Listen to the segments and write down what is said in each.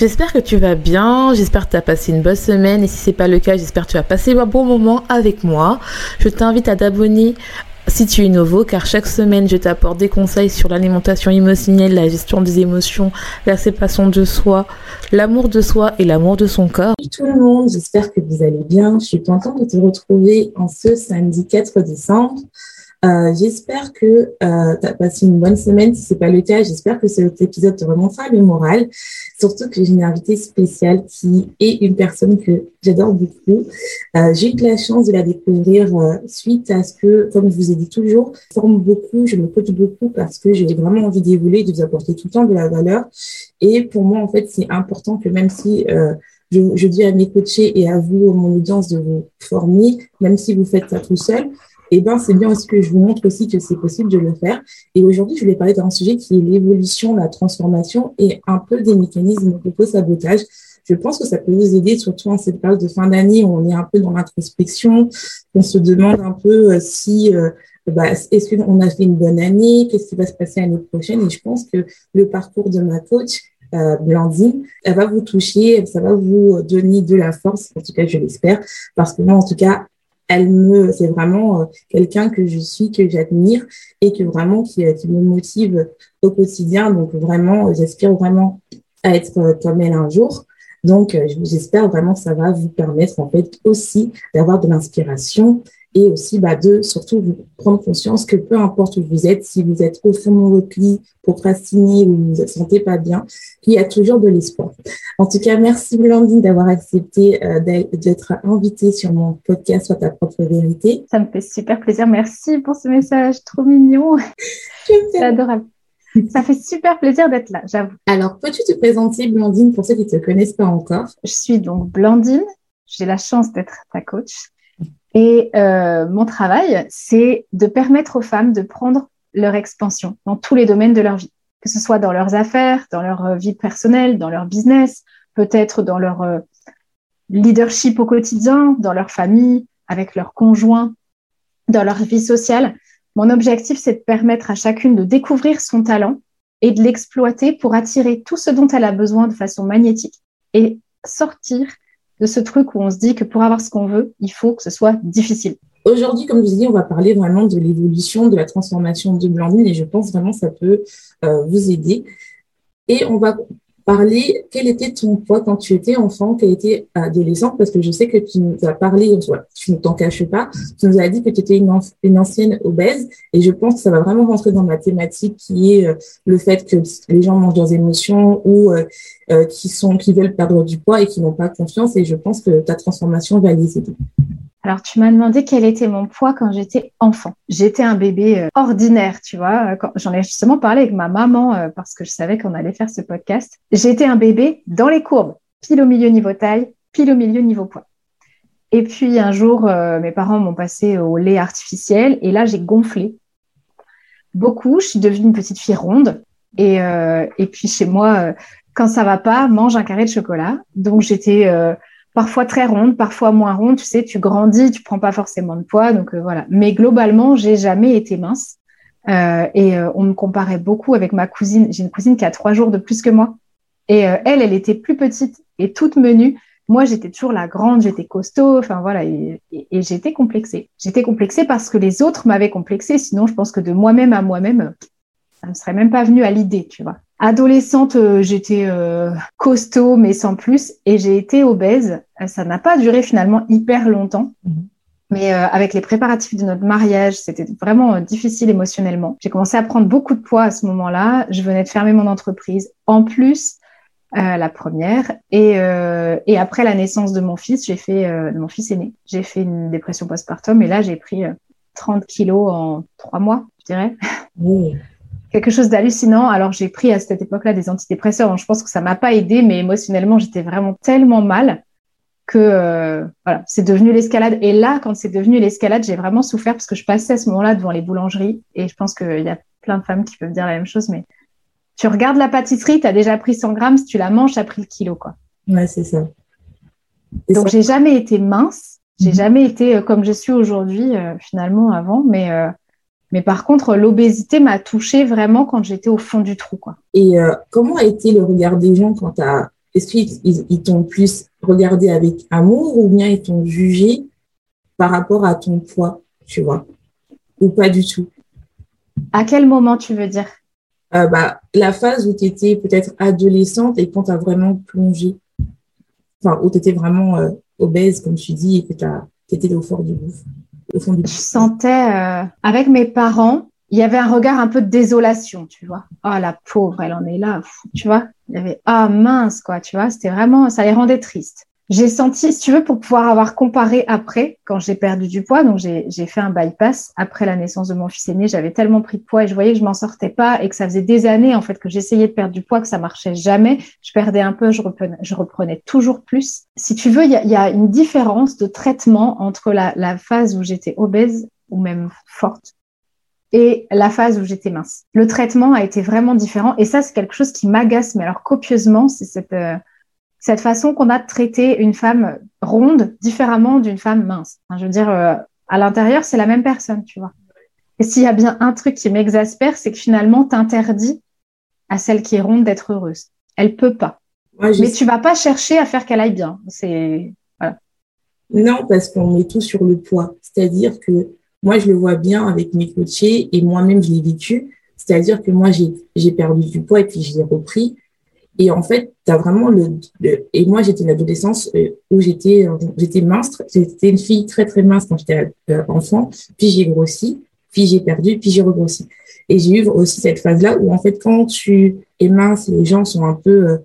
J'espère que tu vas bien, j'espère que tu as passé une bonne semaine et si c'est pas le cas, j'espère que tu as passé un bon moment avec moi. Je t'invite à t'abonner si tu es nouveau, car chaque semaine, je t'apporte des conseils sur l'alimentation émotionnelle, la gestion des émotions, la séparation de soi, l'amour de soi et l'amour de son corps. Salut tout le monde, j'espère que vous allez bien. Je suis contente de te retrouver en ce samedi 4 décembre. Euh, j'espère que euh, tu as passé une bonne semaine. Si c'est pas le cas, j'espère que cet épisode te remontera le moral. Surtout que j'ai une invitée spéciale qui est une personne que j'adore beaucoup. Euh, j'ai eu la chance de la découvrir euh, suite à ce que, comme je vous ai dit toujours, je forme beaucoup, je me coach beaucoup parce que j'ai vraiment envie d'évoluer, de vous apporter tout le temps de la valeur. Et pour moi, en fait, c'est important que même si euh, je, je dis à mes coachés et à vous, mon audience, de vous former, même si vous faites ça tout seul, eh ben, c'est bien aussi que je vous montre aussi que c'est possible de le faire. Et aujourd'hui, je voulais parler d'un sujet qui est l'évolution, la transformation et un peu des mécanismes de sabotage. Je pense que ça peut vous aider, surtout en cette période de fin d'année où on est un peu dans l'introspection, on se demande un peu euh, si euh, bah, est-ce qu'on a fait une bonne année, qu'est-ce qui va se passer l'année prochaine. Et je pense que le parcours de ma coach, euh, Blandine, elle va vous toucher, ça va vous donner de la force, en tout cas je l'espère, parce que moi en tout cas, elle me, c'est vraiment euh, quelqu'un que je suis, que j'admire et que vraiment qui, euh, me motive au quotidien. Donc vraiment, j'aspire vraiment à être euh, comme elle un jour. Donc j'espère vraiment que ça va vous permettre en fait aussi d'avoir de l'inspiration et aussi bah, de surtout vous prendre conscience que peu importe où vous êtes, si vous êtes au fond de votre lit, procrastiné ou vous ne vous sentez pas bien, qu'il y a toujours de l'espoir. En tout cas, merci Blandine d'avoir accepté euh, d'être invitée sur mon podcast Soit ta propre vérité. Ça me fait super plaisir. Merci pour ce message trop mignon. C'est adorable. Ça fait super plaisir d'être là, j'avoue. Alors, peux-tu te présenter, Blandine, pour ceux qui ne te connaissent pas encore? Je suis donc Blandine. J'ai la chance d'être ta coach. Et euh, mon travail, c'est de permettre aux femmes de prendre leur expansion dans tous les domaines de leur vie, que ce soit dans leurs affaires, dans leur euh, vie personnelle, dans leur business, peut-être dans leur euh, leadership au quotidien, dans leur famille, avec leurs conjoints, dans leur vie sociale. Mon objectif, c'est de permettre à chacune de découvrir son talent et de l'exploiter pour attirer tout ce dont elle a besoin de façon magnétique et sortir de ce truc où on se dit que pour avoir ce qu'on veut, il faut que ce soit difficile. Aujourd'hui, comme je vous ai dit, on va parler vraiment de l'évolution, de la transformation de Blandine et je pense vraiment que ça peut euh, vous aider. Et on va parler, quel était ton poids quand tu étais enfant, quel était adolescent, parce que je sais que tu nous as parlé, tu ne t'en caches pas, tu nous as dit que tu étais une, ancienne obèse, et je pense que ça va vraiment rentrer dans ma thématique qui est euh, le fait que les gens mangent leurs émotions ou euh, euh, qui sont qui veulent perdre du poids et qui n'ont pas confiance, et je pense que ta transformation va les aider. Alors, tu m'as demandé quel était mon poids quand j'étais enfant. J'étais un bébé euh, ordinaire, tu vois. J'en ai justement parlé avec ma maman euh, parce que je savais qu'on allait faire ce podcast. J'étais un bébé dans les courbes, pile au milieu niveau taille, pile au milieu niveau poids. Et puis un jour, euh, mes parents m'ont passé au lait artificiel et là, j'ai gonflé beaucoup. Je suis devenue une petite fille ronde. Et, et puis chez moi, quand ça va pas, mange un carré de chocolat. Donc j'étais parfois très ronde, parfois moins ronde. Tu sais, tu grandis, tu prends pas forcément de poids, donc euh, voilà. Mais globalement, j'ai jamais été mince. Euh, et euh, on me comparait beaucoup avec ma cousine. J'ai une cousine qui a trois jours de plus que moi. Et elle, elle était plus petite et toute menue. Moi, j'étais toujours la grande, j'étais costaud, enfin voilà, et, et j'étais complexée. J'étais complexée parce que les autres m'avaient complexée. Sinon, je pense que de moi-même à moi-même, ça ne serait même pas venu à l'idée, tu vois. Adolescente, euh, j'étais euh, costaud, mais sans plus, et j'ai été obèse. Ça n'a pas duré finalement hyper longtemps. Mhm. Mais euh, avec les préparatifs de notre mariage, c'était vraiment euh, difficile émotionnellement. J'ai commencé à prendre beaucoup de poids à ce moment-là. Je venais de fermer mon entreprise. En plus, euh, la première. Et, et après la naissance de mon fils, j'ai fait, de mon fils aîné, j'ai fait une dépression postpartum. Et là, j'ai pris 30 kilos en trois mois, je dirais. Quelque chose d'hallucinant. Alors, j'ai pris à cette époque-là des antidépresseurs. je pense que ça m'a pas aidé, mais émotionnellement, j'étais vraiment tellement mal que euh, voilà, c'est devenu l'escalade. Et là, quand c'est devenu l'escalade, j'ai vraiment souffert parce que je passais à ce moment-là devant les boulangeries et je pense qu'il y a plein de femmes qui peuvent dire la même chose, mais tu regardes la pâtisserie, tu as déjà pris 100 grammes, si tu la manges, tu as pris le kilo. Quoi. Ouais, c'est ça. Donc, j'ai jamais été mince, j'ai mhm. jamais été euh, comme je suis aujourd'hui, euh, finalement, avant, mais, mais par contre, l'obésité m'a touchée vraiment quand j'étais au fond du trou. Quoi. Et comment a été le regard des gens quand tu as est-ce qu'ils t'ont plus regardé avec amour ou bien ils t'ont jugé par rapport à ton poids, tu vois, ou pas du tout? À quel moment tu veux dire? Euh, bah, La phase où tu étais peut-être adolescente et quand tu as vraiment plongé, enfin, où tu étais vraiment euh, obèse, comme tu dis, et que tu étais au fond du gouffre. Je sentais, euh, avec mes parents, il y avait un regard un peu de désolation, tu vois. Oh, la pauvre, elle en est là, tu vois. Il y avait, ah mince, quoi, tu vois. C'était vraiment, ça les rendait tristes. J'ai senti, si tu veux, pour pouvoir avoir comparé après, quand j'ai perdu du poids, donc j'ai fait un bypass après la naissance de mon fils aîné, j'avais tellement pris de poids et je voyais que je m'en sortais pas et que ça faisait des années, en fait, que j'essayais de perdre du poids, que ça marchait jamais. Je perdais un peu, je reprenais, toujours plus. Si tu veux, il y a, y a, une différence de traitement entre la, la phase où j'étais obèse ou même forte et la phase où j'étais mince. Le traitement a été vraiment différent et ça, c'est quelque chose qui m'agace, mais alors copieusement, c'est cette, euh, cette façon qu'on a de traiter une femme ronde différemment d'une femme mince. je veux dire, euh, à l'intérieur, c'est la même personne, tu vois. Et s'il y a bien un truc qui m'exaspère, c'est que finalement, t'interdis à celle qui est ronde d'être heureuse. Elle peut pas. mais tu vas pas chercher à faire qu'elle aille bien. C'est voilà. Non, parce qu'on met tout sur le poids. C'est-à-dire que moi, je le vois bien avec mes coachés et moi-même, je l'ai vécu. C'est-à-dire que moi, j'ai perdu du poids et puis je l'ai repris. Et en fait, tu as vraiment le, Et moi, j'étais une adolescence euh, où j'étais j'étais mince. J'étais une fille très, très mince quand j'étais euh, enfant. Puis j'ai grossi. Puis j'ai perdu. Puis j'ai regrossi. Et j'ai eu aussi cette phase-là où, en fait, quand tu es mince, les gens sont un peu... Euh,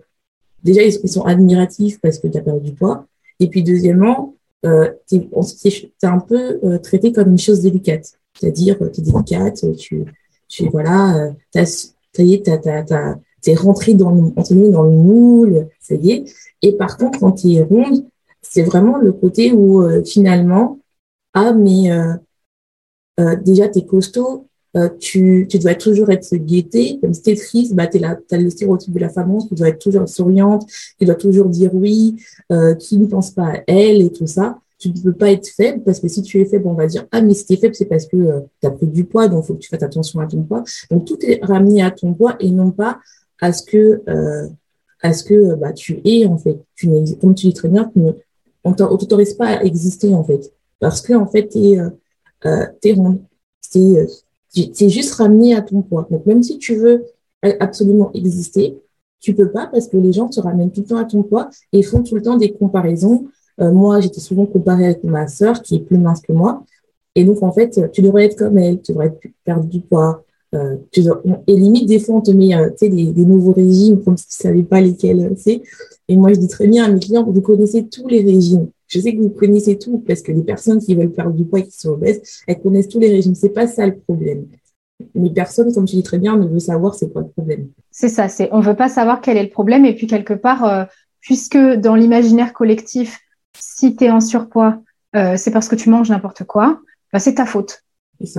déjà, ils, sont admiratifs parce que tu as perdu du poids. Et puis, deuxièmement, euh, tu es, un peu euh, traité comme une chose délicate. C'est-à-dire, tu es délicate, tu, tu voilà, euh, ça y est, tu es rentré dans le, dans le moule, ça y est. Et par contre, quand tu es ronde, c'est vraiment le côté où euh, finalement, ah, mais déjà, tu es costaud, tu, tu dois toujours être gaieté. Comme si tu es triste, bah, tu as le stéréotype de la femme ronde, tu dois être toujours souriante, tu dois toujours dire oui, qui ne pense pas à elle et tout ça tu ne peux pas être faible parce que si tu es faible, on va dire ah mais si tu es faible, c'est parce que euh, tu as pris du poids, donc il faut que tu fasses attention à ton poids. Donc tout est ramené à ton poids et non pas à ce que euh, à ce que bah, tu es en fait. Tu comme tu dis très bien, on ne t'autorise pas à exister en fait parce que en fait tu es euh, euh c'est juste ramené à ton poids. Donc même si tu veux absolument exister, tu peux pas parce que les gens te ramènent tout le temps à ton poids et font tout le temps des comparaisons euh, moi, j'étais souvent comparée avec ma sœur qui est plus mince que moi. Et donc, en fait, tu devrais être comme elle, tu devrais perdre du poids. Euh, Et limite, des fois, on te met euh, des, nouveaux régimes comme si tu savais pas lesquels c'est. Et moi, je dis très bien à mes clients, vous connaissez tous les régimes. Je sais que vous connaissez tout parce que les personnes qui veulent perdre du poids et qui sont obèses, elles connaissent tous les régimes. C'est pas ça le problème. Mais personne, comme tu dis très bien, ne veut savoir c'est quoi le problème. C'est ça, c'est on veut pas savoir quel est le problème. Et puis quelque part, euh, puisque dans l'imaginaire collectif, si tu es en surpoids, euh, c'est parce que tu manges n'importe quoi, bah, c'est ta faute.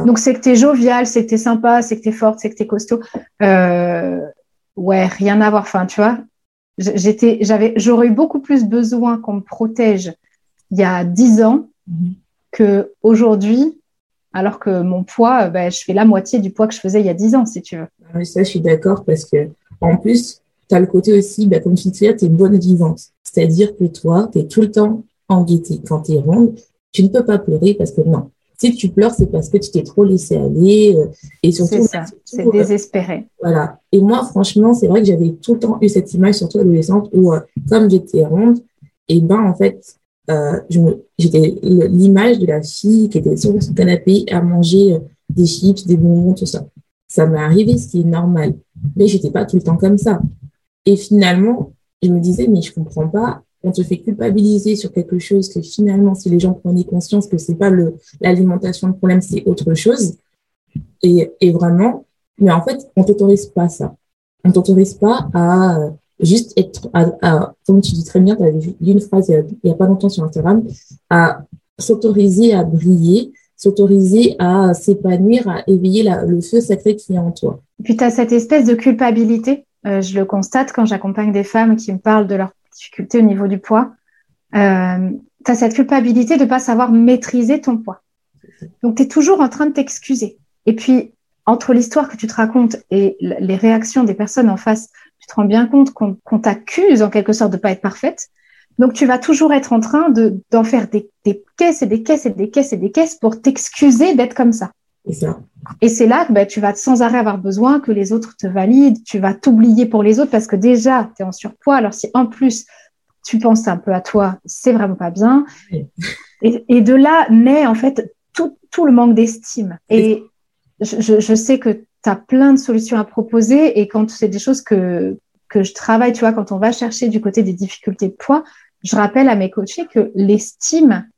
Donc, c'est que tu es jovial, c'est que tu es sympa, c'est que tu es forte, c'est que tu es costaud. Euh, ouais, rien à voir. Enfin, tu vois, j'étais, j'avais, j'aurais eu beaucoup plus besoin qu'on me protège il y a dix ans mm-hmm. que aujourd'hui, alors que mon poids, bah, je fais la moitié du poids que je faisais il y a dix ans, si tu veux. Ah ça, je suis d'accord parce que, en plus, tu as le côté aussi, bah, comme tu disais, tu es bonne vivante. C'est-à-dire que toi, tu es tout le temps en gaieté. Quand tu es ronde, tu ne peux pas pleurer parce que non. Si tu pleures, c'est parce que tu t'es trop laissé aller. Euh, et surtout, c'est ça, c'est désespéré. voilà. Et moi, franchement, c'est vrai que j'avais tout le temps eu cette image, surtout adolescente, où euh, comme j'étais ronde, et ben en fait, euh, j'étais l'image de la fille qui était sur son canapé à manger euh, des chips, des bonbons, tout ça. Ça m'est arrivé, ce qui est normal. Mais j'étais pas tout le temps comme ça. Et finalement, je me disais, mais je comprends pas. On te fait culpabiliser sur quelque chose que finalement, si les gens prenaient conscience que c'est pas l'alimentation le problème, c'est autre chose. Et, et vraiment, mais en fait, on t'autorise pas ça. On t'autorise pas à juste être, à, comme tu dis très bien, tu as dit une phrase il y, a, pas longtemps sur Instagram, à s'autoriser à briller, s'autoriser à s'épanouir, à éveiller le feu sacré qui est en toi. Puis tu cette espèce de culpabilité, euh, je le constate quand j'accompagne des femmes qui me parlent de leurs difficultés au niveau du poids. Euh, tu as cette culpabilité de ne pas savoir maîtriser ton poids. Donc tu es toujours en train de t'excuser. Et puis, entre l'histoire que tu te racontes et les réactions des personnes en face, tu te rends bien compte qu'on t'accuse en quelque sorte de pas être parfaite. Donc tu vas toujours être en train de d'en faire des, caisses et des caisses et des caisses et des caisses pour t'excuser d'être comme ça. Ça. Et c'est là que bah, tu vas sans arrêt avoir besoin que les autres te valident, tu vas t'oublier pour les autres parce que déjà tu es en surpoids. Alors si en plus tu penses un peu à toi, c'est vraiment pas bien. Et, et, de là naît en fait tout, tout le manque d'estime. Et je, je sais que tu as plein de solutions à proposer et quand c'est des choses que, que je travaille, tu vois, quand on va chercher du côté des difficultés de poids, je rappelle à mes coachés que l'estime,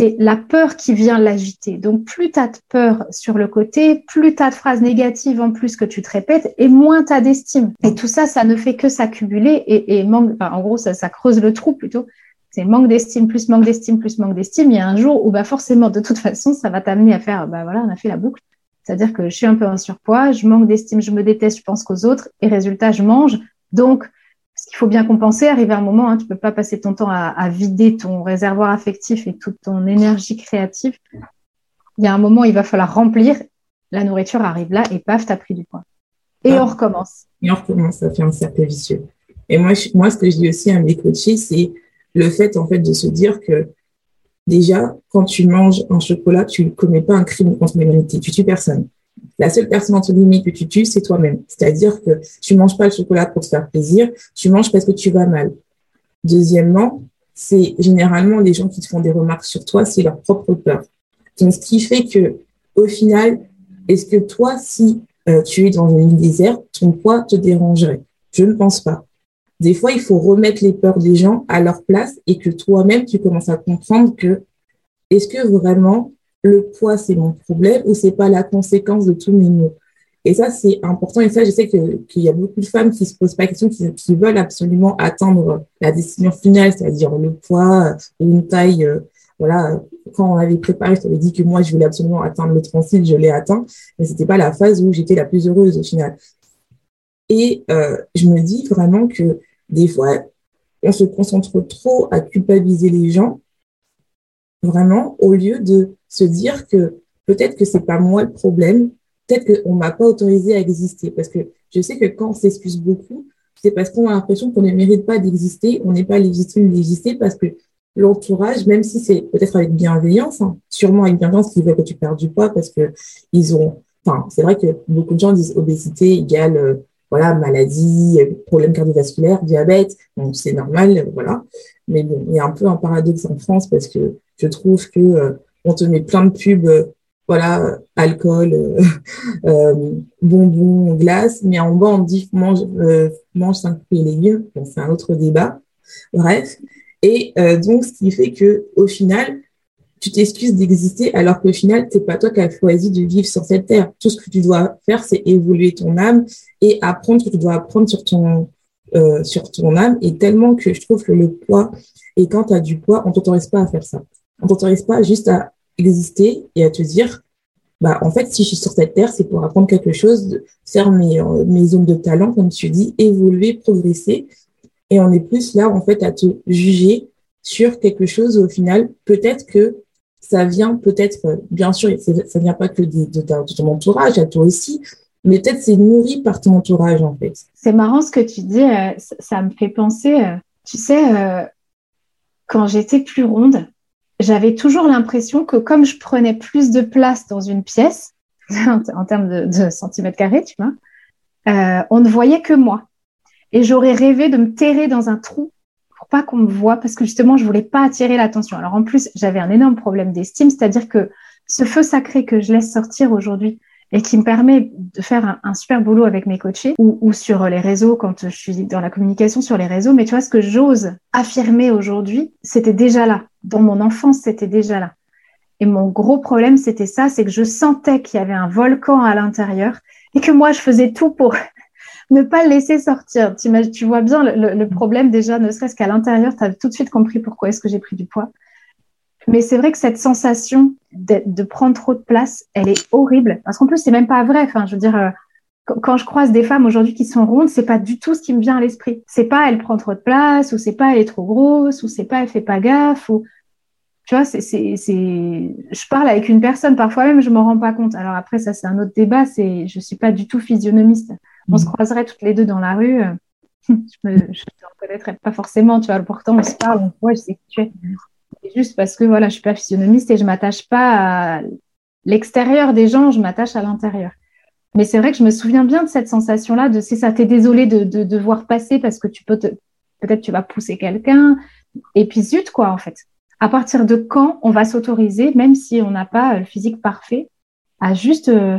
c'est la peur qui vient l'agiter. Donc, plus tu as de peur sur le côté, plus tu as de phrases négatives en plus que tu te répètes, et moins tu as d'estime. Et tout ça, ça ne fait que s'accumuler et, et manque, en gros, ça, ça creuse le trou plutôt. C'est manque d'estime, plus manque d'estime, plus manque d'estime. Il y a un jour où, bah, forcément, de toute façon, ça va t'amener à faire, bah voilà, on a fait la boucle. C'est-à-dire que je suis un peu en surpoids, je manque d'estime, je me déteste, je pense qu'aux autres, et résultat, je mange. Donc, qu'il faut bien compenser, arriver à un moment, hein, tu peux pas passer ton temps à, vider ton réservoir affectif et toute ton énergie créative. Il y a un moment, il va falloir remplir. La nourriture arrive là et paf, tu as pris du poids. Et ah. on recommence. Et on recommence, ça fait un cercle vicieux. Et moi, moi, ce que je dis aussi à mes coachés, c'est le fait, en fait, de se dire que Déjà, quand tu manges un chocolat, tu ne commets pas un crime contre l'humanité, tu tues personne. La seule personne entre guillemets que tu tues, c'est toi-même. C'est-à-dire que tu manges pas le chocolat pour te faire plaisir, tu manges parce que tu vas mal. Deuxièmement, c'est généralement les gens qui te font des remarques sur toi, c'est leur propre peur. Donc, ce qui fait que, au final, est-ce que toi, si euh, tu es dans une île déserte, ton poids te dérangerait? Je ne pense pas. Des fois, il faut remettre les peurs des gens à leur place et que toi-même, tu commences à comprendre que est-ce que vraiment le poids, c'est mon problème ou c'est pas la conséquence de tous mes maux Et ça, c'est important. Et ça, je sais qu'il y a beaucoup de femmes qui se posent pas la question, qui, veulent absolument atteindre la destination finale, c'est-à-dire le poids une taille. Euh, voilà, quand on avait préparé, je t'avais dit que moi, je voulais absolument atteindre le 36, je l'ai atteint, mais c'était pas la phase où j'étais la plus heureuse au final. Et euh, je me dis vraiment que des fois, on se concentre trop à culpabiliser les gens, vraiment, au lieu de se dire que peut-être que c'est pas moi le problème, peut-être qu'on m'a pas autorisé à exister. Parce que je sais que quand on s'excuse beaucoup, c'est parce qu'on a l'impression qu'on ne mérite pas d'exister, on n'est pas légitime d'exister parce que l'entourage, même si c'est peut-être avec bienveillance, hein, sûrement avec bienveillance qui veut que tu perds du poids parce que ils ont, enfin, c'est vrai que beaucoup de gens disent obésité égale euh, voilà, maladie, problème cardiovasculaire, diabète, donc c'est normal, voilà. Mais bon, il y a un peu un paradoxe en France parce que je trouve que euh, on te met plein de pubs, euh, voilà, alcool, euh, euh, bonbons, glace, mais en bas on dit mange, mange 5 fruits et légumes, bon, c'est un autre débat. Bref, et donc ce qui fait que au final, tu t'excuses d'exister alors qu'au final, c'est pas toi qui as choisi de vivre sur cette terre. Tout ce que tu dois faire, c'est évoluer ton âme et apprendre ce que tu dois apprendre sur ton, euh, sur ton âme. Et tellement que je trouve que le poids, et quand tu as du poids, on t'autorise pas à faire ça. On t'autorise pas juste à exister et à te dire, bah, en fait, si je suis sur cette terre, c'est pour apprendre quelque chose, faire mes, euh, mes zones de talent, comme tu dis, évoluer, progresser. Et on est plus là, en fait, à te juger sur quelque chose. Au final, peut-être que ça vient peut-être, euh, bien sûr, ça vient pas que de, ton entourage, à toi aussi, mais peut-être c'est nourri par ton entourage en fait. C'est marrant ce que tu dis, euh, ça, me fait penser, tu sais, quand j'étais plus ronde, j'avais toujours l'impression que comme je prenais plus de place dans une pièce, en, termes de, centimètres carrés, tu vois, on ne voyait que moi. Et j'aurais rêvé de me terrer dans un trou pour pas qu'on me voit parce que justement, je voulais pas attirer l'attention. Alors en plus, j'avais un énorme problème d'estime, c'est-à-dire que ce feu sacré que je laisse sortir aujourd'hui et qui me permet de faire un, super boulot avec mes coachés ou, sur les réseaux quand je suis dans la communication sur les réseaux. Mais tu vois, ce que j'ose affirmer aujourd'hui, c'était déjà là. Dans mon enfance, c'était déjà là. Et mon gros problème, c'était ça, c'est que je sentais qu'il y avait un volcan à l'intérieur et que moi, je faisais tout pour ne pas le laisser sortir. Tu, tu vois bien le, le problème déjà, ne serait-ce qu'à l'intérieur, tu as tout de suite compris pourquoi est-ce que j'ai pris du poids. Mais c'est vrai que cette sensation de, de, prendre trop de place, elle est horrible. Parce qu'en plus, c'est même pas vrai. Enfin, je veux dire, euh, quand je croise des femmes aujourd'hui qui sont rondes, c'est pas du tout ce qui me vient à l'esprit. C'est pas elle prend trop de place, ou c'est pas elle est trop grosse, ou c'est pas elle fait pas gaffe, ou tu vois, c'est, c'est, c'est, je parle avec une personne, parfois même je m'en rends pas compte. Alors après, ça c'est un autre débat. C'est, je suis pas du tout physionomiste. On se mmh. croiserait toutes les deux dans la rue. Euh, je me, je te reconnaîtrais pas forcément. Tu vois, pourtant on se parle, on voit, je sais qui tu es juste parce que voilà, je suis pas physionomiste et je m'attache pas à l'extérieur des gens, je m'attache à l'intérieur. Mais c'est vrai que je me souviens bien de cette sensation-là, de c'est ça, t'es désolé de, de, de voir passer parce que tu peux te, peut-être tu vas pousser quelqu'un. Et puis zut, quoi, en fait. À partir de quand on va s'autoriser, même si on n'a pas le physique parfait, à juste euh,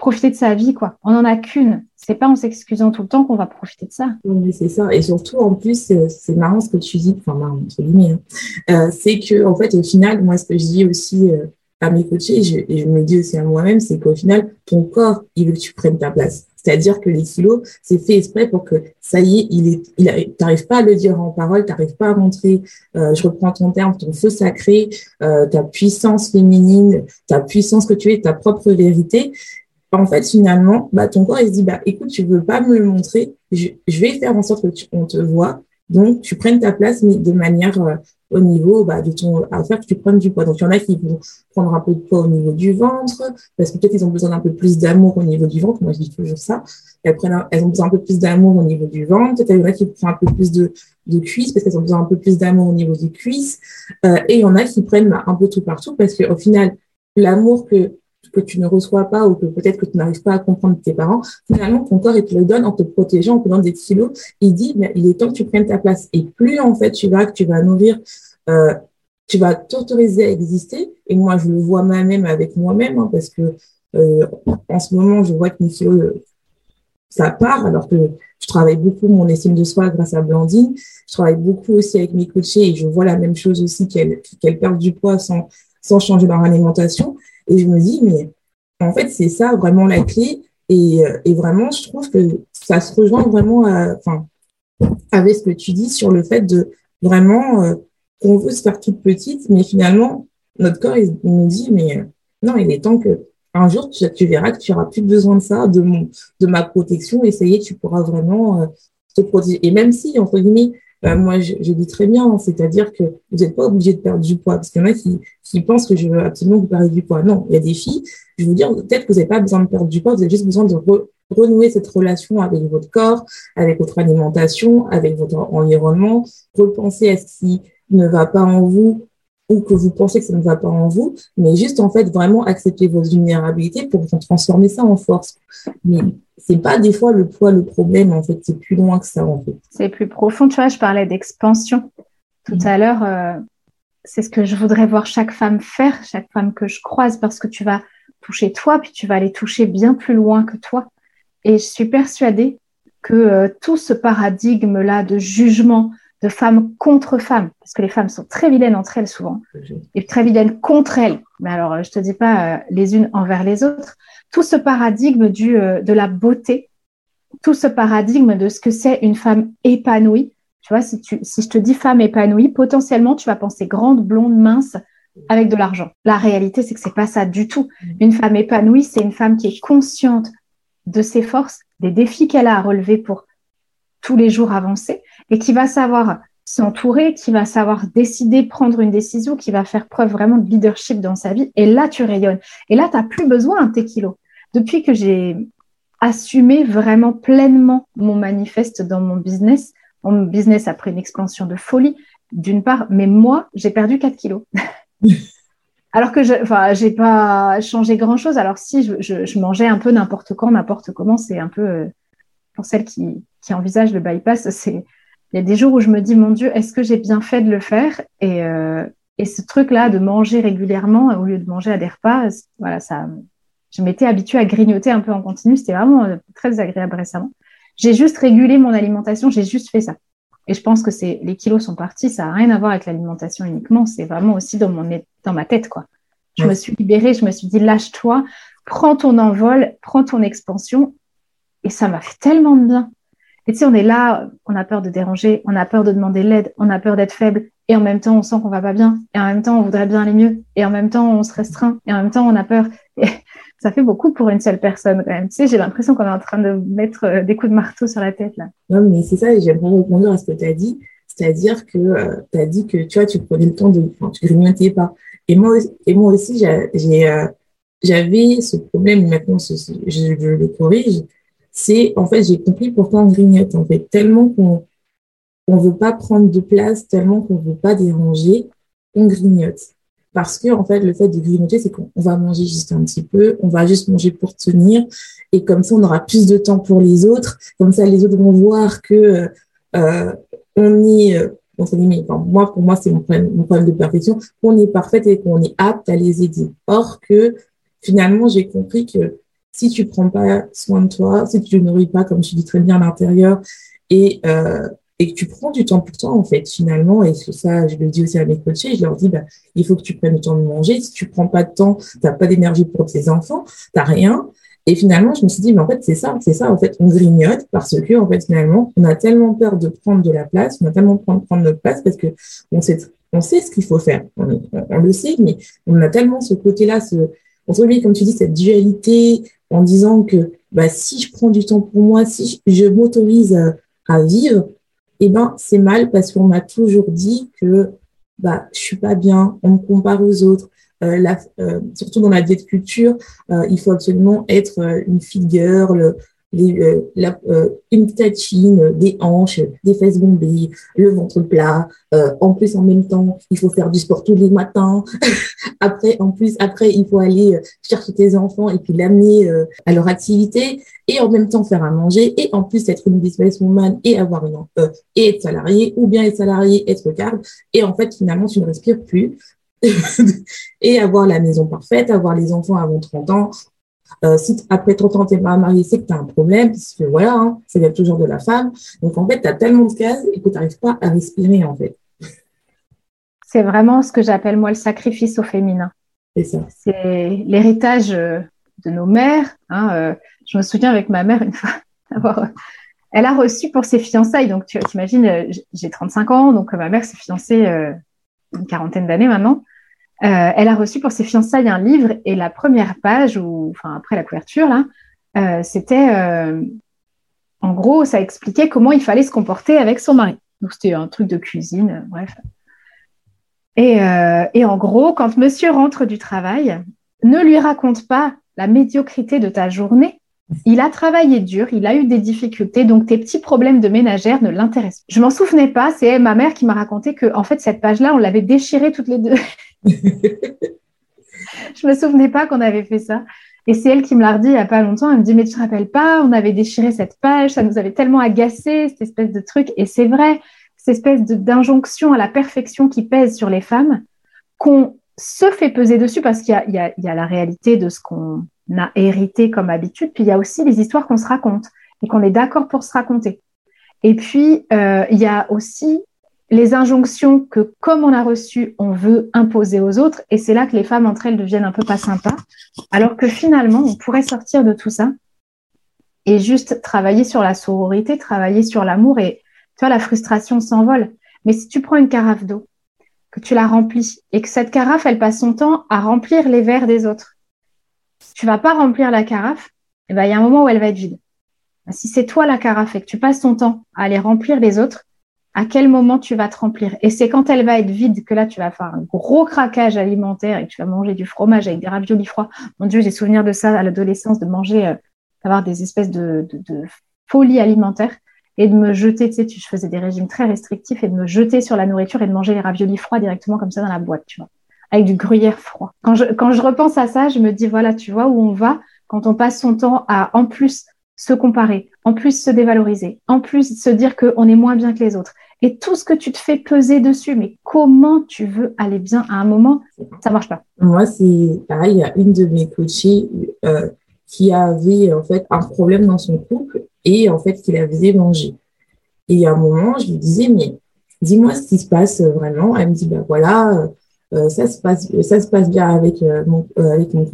profiter de sa vie, quoi. On n'en a qu'une. C'est pas en s'excusant tout le temps qu'on va profiter de ça. Oui, c'est ça. Et surtout, en plus, euh, c'est marrant ce que tu dis, enfin, marrant, entre guillemets, hein. euh, c'est que, en fait, au final, moi, ce que je dis aussi euh, à mes coachés, et je, me dis aussi à moi-même, c'est qu'au final, ton corps, il veut que tu prennes ta place. C'est-à-dire que les kilos, c'est fait exprès pour que ça y est, il est, il t'arrives pas à le dire en parole, t'arrives pas à montrer, je reprends ton terme, ton feu sacré, ta puissance féminine, ta puissance que tu es, ta propre vérité en fait, finalement, bah, ton corps, il se dit, bah, écoute, tu veux pas me le montrer, je, vais faire en sorte que tu, on te voit, donc tu prennes ta place, mais de manière euh, au niveau bah, de ton, à faire que tu prennes du poids. Donc, il y en a qui vont prendre un peu de poids au niveau du ventre, parce que peut-être ils ont besoin d'un peu plus d'amour au niveau du ventre. Moi, je dis toujours ça. Elles, prennent elles ont besoin un peu plus d'amour au niveau du ventre. Peut-être il y en a qui prennent un peu plus de, de cuisses, parce qu'elles ont besoin un peu plus d'amour au niveau des cuisses. Euh, et il y en a qui prennent bah, un peu tout partout, parce qu'au final, l'amour que que tu ne reçois pas ou que peut-être que tu n'arrives pas à comprendre tes parents, finalement, ton corps, il te le donne en te protégeant, en te donnant des kilos. Il dit, mais il est temps que tu prennes ta place. Et plus, en fait, tu vas, que tu vas nourrir, euh, tu vas t'autoriser à exister. Et moi, je le vois moi-même avec moi-même, hein, parce que euh, en ce moment, je vois que mes kilos, ça part, alors que je travaille beaucoup mon estime de soi grâce à Blandine. Je travaille beaucoup aussi avec mes coachés et je vois la même chose aussi qu'elles qu'elles perdent du poids sans, sans changer leur alimentation. Et je me dis, mais en fait, c'est ça vraiment la clé. Et, euh, et, vraiment, je trouve que ça se rejoint vraiment enfin, avec ce que tu dis sur le fait de vraiment euh, qu'on veut se faire toute petite, mais finalement, notre corps, il, nous dit, mais euh, non, il est temps que un jour, tu, verras que tu auras plus besoin de ça, de, de ma protection, et ça y est, tu pourras vraiment te protéger. Et même si, entre guillemets, bah, moi, je, je, dis très bien, c'est-à-dire que vous n'êtes pas obligé de perdre du poids, parce qu'il y en a qui, qui pensent que je veux absolument que vous perdiez du poids. Non, il y a des filles, je veux dire, peut-être que vous n'avez pas besoin de perdre du poids, vous avez juste besoin de renouer cette relation avec votre corps, avec votre alimentation, avec votre environnement, repenser à ce qui ne va pas en vous ou que vous pensez que ça ne va pas en vous, mais juste en fait vraiment accepter vos vulnérabilités pour transformer ça en force. Mais c'est pas des fois le poids le problème en fait, c'est plus loin que ça en fait. C'est plus profond, tu vois. Je parlais d'expansion tout mm. à l'heure. Euh, c'est ce que je voudrais voir chaque femme faire, chaque femme que je croise, parce que tu vas toucher toi, puis tu vas aller toucher bien plus loin que toi. Et je suis persuadée que euh, tout ce paradigme-là de jugement, de femmes contre femmes, parce que les femmes sont très vilaines entre elles souvent, et très vilaines contre elles. Mais alors, je te dis pas euh, les unes envers les autres. Tout ce paradigme du, euh, de la beauté, tout ce paradigme de ce que c'est une femme épanouie. Tu vois, si, tu, si je te dis femme épanouie, potentiellement, tu vas penser grande, blonde, mince, avec de l'argent. La réalité, c'est que c'est pas ça du tout. Une femme épanouie, c'est une femme qui est consciente de ses forces, des défis qu'elle a à relever pour tous les jours avancer et qui va savoir s'entourer, qui va savoir décider, prendre une décision, qui va faire preuve vraiment de leadership dans sa vie. Et là, tu rayonnes. Et là, tu n'as plus besoin de tes kilos. Depuis que j'ai assumé vraiment pleinement mon manifeste dans mon business, mon business a pris une expansion de folie, d'une part, mais moi, j'ai perdu 4 kilos. Alors que je, enfin, j'ai pas changé grand chose. Alors si je, je mangeais un peu n'importe quand, n'importe comment, c'est un peu euh, pour celles qui, qui envisagent le bypass, c'est Il y a des jours où je me dis, mon Dieu, est-ce que j'ai bien fait de le faire? Et, euh, et ce truc-là de manger régulièrement au lieu de manger à des repas, voilà, ça, je m'étais habituée à grignoter un peu en continu. C'était vraiment euh, très agréable récemment. J'ai juste régulé mon alimentation, j'ai juste fait ça. Et je pense que c'est les kilos sont partis, ça n'a rien à voir avec l'alimentation uniquement, c'est vraiment aussi dans mon dans ma tête quoi. Je me suis libérée, je me suis dit lâche-toi, prends ton envol, prends ton expansion et ça m'a fait tellement de bien. Et tu sais, on est là, on a peur de déranger, on a peur de demander l'aide, on a peur d'être faible, et en même temps, on sent qu'on va pas bien, et en même temps, on voudrait bien aller mieux, et en même temps, on se restreint, et en même temps, on a peur. Et ça fait beaucoup pour une seule personne quand même. Tu sais, j'ai l'impression qu'on est en train de mettre euh, des coups de marteau sur la tête là. Non, mais c'est ça, j'aimerais répondre à ce que tu as dit, c'est-à-dire que euh, tu as dit que tu vois, tu prenais le temps de, enfin, tu grignotais pas. Et moi, et moi aussi, euh, j'avais ce problème, maintenant, je le corrige, c'est en fait j'ai compris pourquoi on grignote en fait. Tellement qu'on on veut pas prendre de place tellement qu'on veut pas déranger on grignote. Parce que en fait le fait de grignoter c'est qu'on va manger juste un petit peu on va juste manger pour tenir et comme ça on aura plus de temps pour les autres. Comme ça les autres vont voir que euh, on est euh, entre moi pour moi c'est mon problème, mon problème de perfection qu'on est parfaite et qu'on est apte à les aider. Or que finalement j'ai compris que si tu prends pas soin de toi, si tu ne nourris pas, comme tu dis très bien à l'intérieur, et, euh, et que tu prends du temps pour toi, en fait, finalement, et ça, je le dis aussi à mes coachés, je leur dis, bah, il faut que tu prennes le temps de manger. Si tu prends pas de temps, tu n'as pas d'énergie pour tes enfants, tu n'as rien. Et finalement, je me suis dit, mais en fait, c'est ça, c'est ça, en fait, on grignote parce que, en fait, finalement, on a tellement peur de prendre de la place, on a tellement peur de prendre notre place parce que on sait, on sait ce qu'il faut faire. On, on, le sait, mais on a tellement ce côté-là, ce, on se comme tu dis, cette dualité, en disant que bah, si je prends du temps pour moi, si je m'autorise à, vivre, eh ben c'est mal parce qu'on m'a toujours dit que bah je suis pas bien, on me compare aux autres. Euh, euh, surtout dans la de culture, euh, il faut absolument être une figure, euh, la, euh, une tatine, des hanches, des fesses bombées, le ventre plat. Euh, en plus, en même temps, il faut faire du sport tous les matins. après, en plus, après, il faut aller chercher tes enfants et puis l'amener à leur activité et en même temps faire à manger et en plus être une businesswoman et avoir une et être salarié ou bien être salarié, être garde. Et en fait, finalement, tu ne respires plus. et avoir la maison parfaite, avoir les enfants avant 30 ans, euh, si après 30 ans, tu n'es pas marié, c'est que tu as un problème, parce que voilà, hein, ça vient toujours de la femme. Donc, en fait, tu as tellement de cases et que tu n'arrives pas à respirer, en fait. C'est vraiment ce que j'appelle, moi, le sacrifice au féminin. C'est ça. C'est l'héritage euh, de nos mères. Hein, euh, je me souviens avec ma mère, une fois, avoir, elle a reçu pour ses fiançailles. Donc, tu imagines, j'ai 35 ans, donc ma mère s'est fiancée une quarantaine d'années maintenant. Euh, elle a reçu pour ses fiançailles un livre et la première page, ou enfin après la couverture là, euh, c'était euh, en gros ça expliquait comment il fallait se comporter avec son mari. Donc c'était un truc de cuisine, bref. Et, et en gros, quand Monsieur rentre du travail, ne lui raconte pas la médiocrité de ta journée, il a travaillé dur, il a eu des difficultés, donc tes petits problèmes de ménagère ne l'intéressent. Je m'en souvenais pas, c'est ma mère qui m'a raconté que en fait cette page-là, on l'avait déchirée toutes les deux. je me souvenais pas qu'on avait fait ça. Et c'est elle qui me l'a redit il y a pas longtemps. Elle me dit mais tu te rappelles pas, on avait déchiré cette page, ça nous avait tellement agacé cette espèce de truc. Et c'est vrai, cette espèce d'injonction à la perfection qui pèse sur les femmes, qu'on se fait peser dessus parce qu'il y, y a, la réalité de ce qu'on a hérité comme habitude, puis il y a aussi les histoires qu'on se raconte et qu'on est d'accord pour se raconter. Et puis, euh, il y a aussi les injonctions que, comme on a reçu, on veut imposer aux autres. Et c'est là que les femmes entre elles deviennent un peu pas sympas. Alors que finalement, on pourrait sortir de tout ça et juste travailler sur la sororité, travailler sur l'amour. Et tu vois, la frustration s'envole. Mais si tu prends une carafe d'eau, que tu la remplis et que cette carafe, elle passe son temps à remplir les verres des autres, tu vas pas remplir la carafe, eh ben, il y a un moment où elle va être vide. Si c'est toi la carafe et que tu passes ton temps à aller remplir les autres, à quel moment tu vas te remplir. Et c'est quand elle va être vide que là, tu vas faire un gros craquage alimentaire et que tu vas manger du fromage avec des raviolis froids. Mon Dieu, j'ai souvenir de ça à l'adolescence, de manger, euh, d'avoir des espèces de, de, folie alimentaire et de me jeter, tu sais, je faisais des régimes très restrictifs et de me jeter sur la nourriture et de manger les raviolis froids directement comme ça dans la boîte, tu vois, avec du gruyère froid. Quand je, quand je repense à ça, je me dis, voilà, tu vois où on va quand on passe son temps à, en plus, se comparer, en plus se dévaloriser, en plus se dire qu'on est moins bien que les autres. Et tout ce que tu te fais peser dessus, mais comment tu veux aller bien à un moment, ça marche pas. Moi, c'est pareil, il y a une de mes coachées euh, qui avait en fait un problème dans son couple et en fait qui la faisait manger. Et à un moment, je lui disais, mais dis-moi ce qui se passe vraiment. Elle me dit, ben voilà, euh, ça se passe, ça se passe bien avec euh, mon, avec mon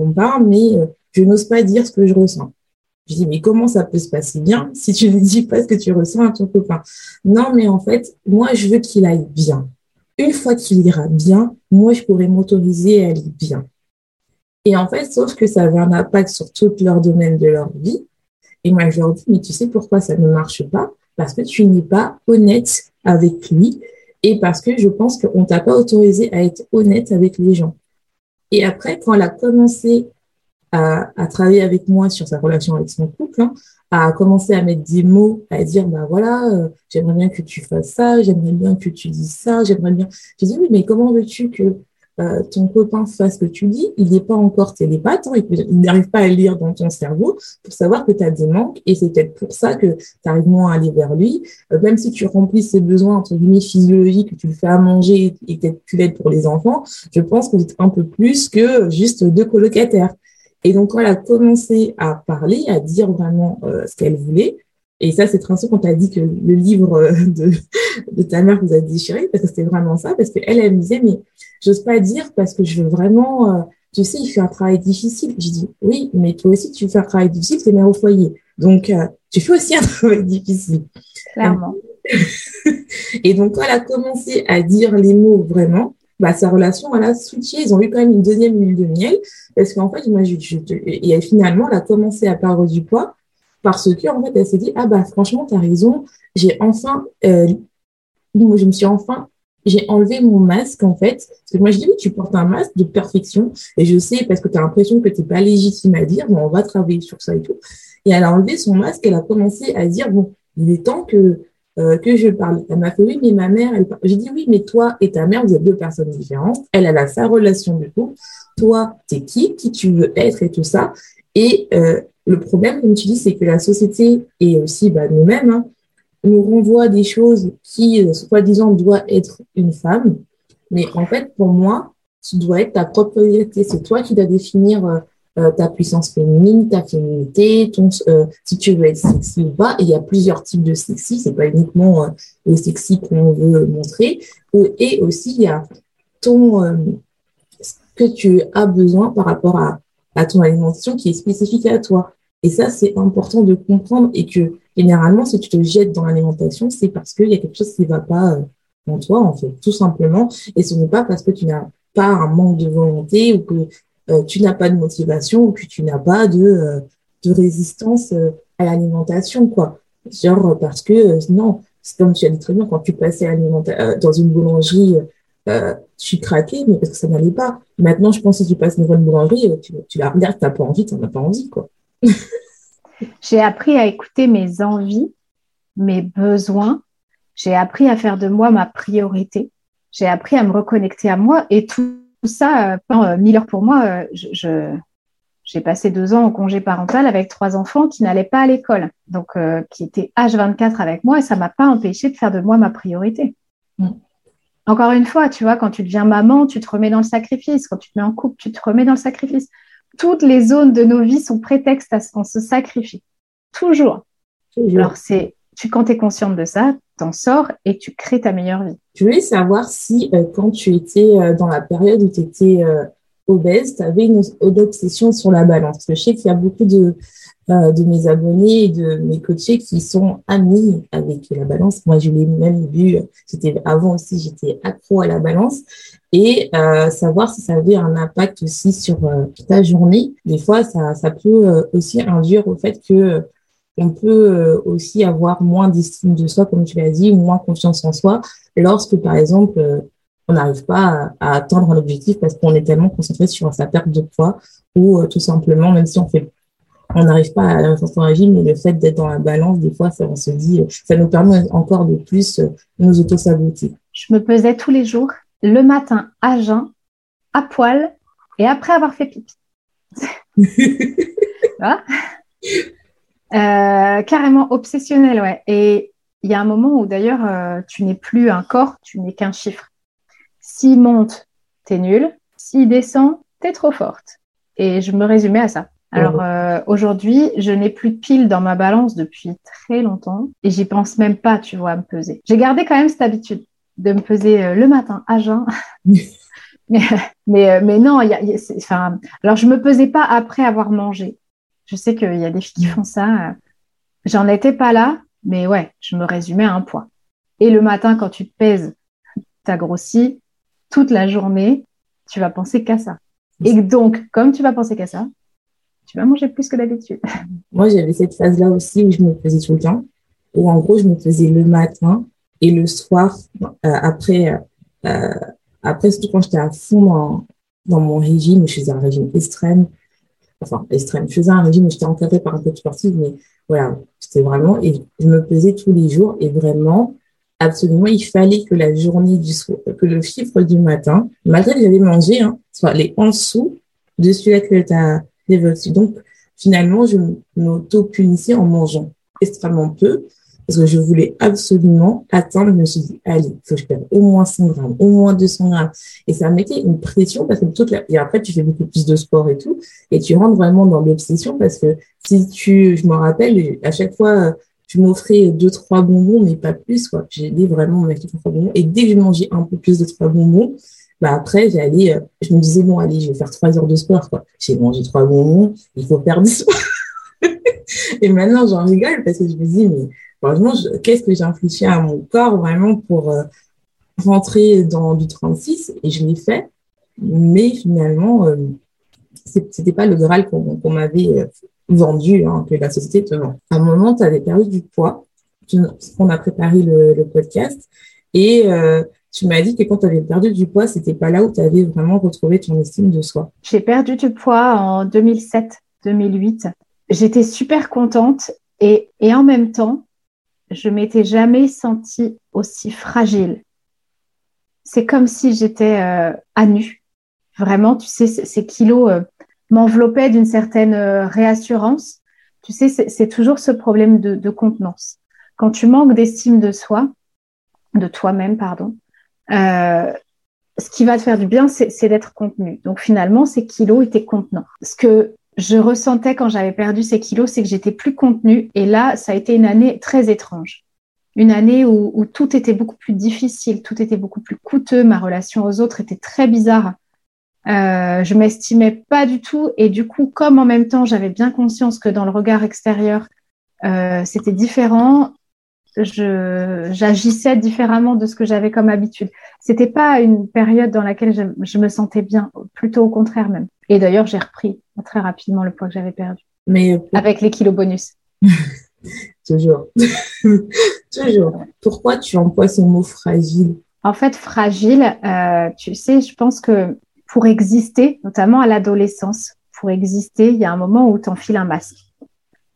mais je n'ose pas dire ce que je ressens. Je dis, mais comment ça peut se passer bien si tu ne dis pas ce que tu ressens à ton copain? Non, mais en fait, moi, je veux qu'il aille bien. Une fois qu'il ira bien, moi, je pourrais m'autoriser à aller bien. Et en fait, sauf que ça avait un impact sur tout leur domaine de leur vie. Et moi, je leur dis, mais tu sais pourquoi ça ne marche pas? Parce que tu n'es pas honnête avec lui et parce que je pense qu'on t'a pas autorisé à être honnête avec les gens. Et après, quand elle a commencé à, travailler avec moi sur sa relation avec son couple, hein, à commencer à mettre des mots, à dire, bah voilà, euh, j'aimerais bien que tu fasses ça, j'aimerais bien que tu dises ça, j'aimerais bien. Je dis, oui, mais comment veux-tu que euh, ton copain fasse ce que tu dis, il n'est pas encore télépathe, hein, il, n'arrive pas à lire dans ton cerveau pour savoir que tu as des manques et c'est peut-être pour ça que tu arrives moins à aller vers lui. Euh, même si tu remplis ses besoins entre guillemets physiologiques, que tu le fais à manger et que tu l'aides pour les enfants, je pense que c'est un peu plus que juste deux colocataires. Et donc, quand elle a commencé à parler, à dire vraiment euh, ce qu'elle voulait, et ça, c'est très quand tu as dit que le livre euh, de, de ta mère vous a déchiré, parce que c'était vraiment ça, parce qu'elle, elle me disait, mais j'ose pas dire parce que je veux vraiment, euh, tu sais, il fait un travail difficile. J'ai dit, oui, mais toi aussi, tu fais un travail difficile, tu es mère au foyer. Donc, tu fais aussi un travail difficile. Clairement. et donc, quand elle a commencé à dire les mots vraiment, bah, sa relation, a switché. Ils ont eu quand même une deuxième lune de miel. Parce qu'en fait, moi, je, je, et finalement, elle a commencé à perdre du poids parce que, en fait, elle s'est dit, ah bah, franchement, tu as raison. J'ai enfin, euh, je me suis enfin, j'ai enlevé mon masque, en fait. Parce que moi, je dis, oui, tu portes un masque de perfection. Et je sais, parce que tu as l'impression que tu n'es pas légitime à dire, bon, on va travailler sur ça et tout. Et elle a enlevé son masque, elle a commencé à dire, bon, il est temps que euh, que je parle. Elle m'a fait mais ma mère, elle... j'ai dit oui, mais toi et ta mère, vous êtes deux personnes différentes. Elle, elle a sa relation du coup. Toi, t'es qui, qui tu veux être et tout ça. Et euh, le problème, comme tu dis, c'est que la société et aussi bah, nous-mêmes hein, nous renvoient des choses qui, euh, soi-disant, doit être une femme. Mais en fait, pour moi, tu dois être ta propre vérité. C'est toi qui dois définir euh, ta puissance féminine, ta féminité, ton, euh, si tu veux être sexy ou pas. Et il y a plusieurs types de sexy, c'est pas uniquement euh, le sexy qu'on veut montrer. Et aussi, il y a ton ce que tu as besoin par rapport à, à ton alimentation qui est spécifique à toi. Et ça, c'est important de comprendre et que généralement, si tu te jettes dans l'alimentation, c'est parce qu'il y a quelque chose qui ne va pas en toi, en fait, tout simplement. Et ce n'est pas parce que tu n'as pas un manque de volonté ou que tu n'as pas de motivation ou que tu n'as pas de, euh, de résistance euh, à l'alimentation, quoi. Genre, parce que non, c'est comme tu as dit très bien, quand tu passais dans une boulangerie, euh, tu craquais, mais parce que ça n'allait pas. Maintenant, je pense que si tu passes une boulangerie, tu, tu la regardes, tu n'as pas envie, tu n'en as pas envie, quoi. J'ai appris à écouter mes envies, mes besoins. J'ai appris à faire de moi ma priorité. J'ai appris à me reconnecter à moi et tout ça, euh, pendant euh, mille heures pour moi, euh, je, j'ai passé deux ans en congé parental avec trois enfants qui n'allaient pas à l'école, donc qui étaient H24 avec moi et ça m'a pas empêché de faire de moi ma priorité. Mm. Encore une fois, tu vois, quand tu deviens maman, tu te remets dans le sacrifice. Quand tu te mets en couple, tu te remets dans le sacrifice. Toutes les zones de nos vies sont prétextes à ce qu'on se sacrifie. Toujours. Alors, c'est, tu, quand tu es consciente de ça, t'en sors et tu crées ta meilleure vie. Je voulais savoir si, euh, quand tu étais euh, dans la période où tu étais euh, obèse, tu avais une, obsession sur la balance. Je sais qu'il y a beaucoup de, de mes abonnés et de mes coachés qui sont amis avec la balance. Moi, je l'ai même vu, avant aussi, j'étais accro à la balance. Et savoir si ça avait un impact aussi sur ta journée. Des fois, ça peut aussi induire au fait que on peut euh, aussi avoir moins d'estime de soi, comme tu l'as dit, ou moins confiance en soi, lorsque, par exemple, euh, on n'arrive pas à, atteindre un objectif parce qu'on est tellement concentré sur sa perte de poids, ou euh, tout simplement, même si on fait on n'arrive pas à la dans régime, mais le fait d'être dans la balance, des fois, ça, on se dit, ça nous permet encore de plus nous auto-saboter. Je me pesais tous les jours, le matin à jeun, à poil, et après avoir fait pipi. carrément obsessionnel, ouais. Et il y a un moment où d'ailleurs, tu n'es plus un corps, tu n'es qu'un chiffre. S'il monte, t'es nul. S'il descend, t'es trop forte. Et je me résumais à ça. Alors euh, aujourd'hui, je n'ai plus de pile dans ma balance depuis très longtemps et j'y pense même pas, tu vois, à me peser. J'ai gardé quand même cette habitude de me peser euh, le matin à jeun. mais, mais, euh, mais, non, y a, enfin, alors je me pesais pas après avoir mangé. Je sais qu'il y a des filles qui font ça. J'en étais pas là, mais ouais, je me résumais à un poids. Et le matin, quand tu te pèses, as grossi toute la journée, tu vas penser qu'à ça. Et donc, comme tu vas penser qu'à ça, tu vas manger plus que d'habitude. Moi, j'avais cette phase-là aussi où je me faisais tout le temps, où en gros, je me faisais le matin et le soir, euh, après, euh, après, surtout quand j'étais à fond dans, mon régime, je faisais un régime extrême, enfin, extrême, je faisais un régime j'étais encadrée par un coach sportif, mais voilà, c'était vraiment, et je me pesais tous les jours et vraiment, absolument, il fallait que la journée du soir, que le chiffre du matin, malgré que j'avais mangé, hein, soit les en dessous de celui-là que tu as développé. Donc, finalement, je m'auto-punissais en mangeant extrêmement peu parce que je voulais absolument atteindre. Je me suis dit, allez, il faut que je perde au moins 100 grammes, au moins 200 grammes. Et ça mettait une pression parce que toute la... et après, tu fais beaucoup plus de sport et tout. Et tu rentres vraiment dans l'obsession parce que si tu, je me rappelle, à chaque fois, je m'offrais deux, trois bonbons, mais pas plus, quoi. J'ai vraiment m'acheter trois bonbons. Et dès que je mangeais un peu plus de trois bonbons, bah après, j'allais, euh, je me disais, bon, allez, je vais faire trois heures de sport, quoi. J'ai mangé trois bonbons, il faut perdre du Et maintenant, j'en rigole parce que je me dis, mais franchement, qu'est-ce que j'ai infligé à mon corps vraiment pour euh, rentrer dans du 36 et je l'ai fait. Mais finalement, euh, c'était pas le Graal qu'on m'avait vendu, hein, que la société te vend. À un moment, tu avais perdu du poids. On a préparé le, podcast et euh, tu m'as dit que quand tu avais perdu du poids, c'était pas là où tu avais vraiment retrouvé ton estime de soi. J'ai perdu du poids en 2007-2008. J'étais super contente et en même temps, je m'étais jamais sentie aussi fragile. C'est comme si j'étais euh, à nu. Vraiment, tu sais, ces kilos, euh, m'enveloppait d'une certaine euh, réassurance. Tu sais, c'est toujours ce problème de, contenance. Quand tu manques d'estime de soi, de toi-même, pardon, euh, ce qui va te faire du bien, c'est d'être contenu. Donc finalement, ces kilos étaient contenants. Ce que je ressentais quand j'avais perdu ces kilos, c'est que j'étais plus contenue. Et là, ça a été une année très étrange. Une année où, où, tout était beaucoup plus difficile, tout était beaucoup plus coûteux. Ma relation aux autres était très bizarre. Euh, je m'estimais pas du tout et du coup, comme en même temps, j'avais bien conscience que dans le regard extérieur, euh, c'était différent. Je, j'agissais différemment de ce que j'avais comme habitude. C'était pas une période dans laquelle je, je, me sentais bien, plutôt au contraire même. Et d'ailleurs, j'ai repris très rapidement le poids que j'avais perdu. Mais euh, avec les kilos bonus. Toujours. Toujours. Pourquoi tu emploies ce mot fragile? En fait, fragile, euh, tu sais, je pense que pour exister, notamment à l'adolescence, pour exister, il y a un moment où tu enfiles un masque.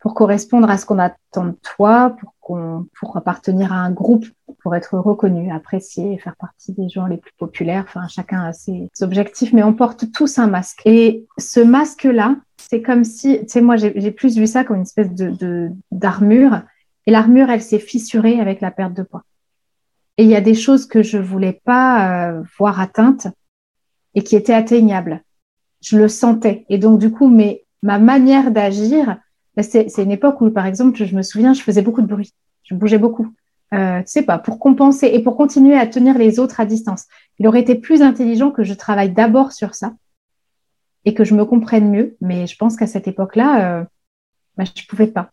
Pour correspondre à ce qu'on attend de toi, pour, qu'on, pour appartenir à un groupe, pour être reconnu, apprécié, faire partie des gens les plus populaires. Enfin, chacun a ses objectifs, mais on porte tous un masque. Et ce masque-là, c'est comme si, tu sais, moi, j'ai, plus vu ça comme une espèce de, d'armure. Et l'armure, elle s'est fissurée avec la perte de poids. Et il y a des choses que je voulais pas euh, voir atteintes et qui était atteignable. Je le sentais. Et donc, du coup, mais ma manière d'agir, c'est une époque où, par exemple, je me souviens, je faisais beaucoup de bruit. Je bougeais beaucoup. Euh, tu sais pas, pour compenser et pour continuer à tenir les autres à distance. Il aurait été plus intelligent que je travaille d'abord sur ça et que je me comprenne mieux. Mais je pense qu'à cette époque-là, euh, bah, je pouvais pas.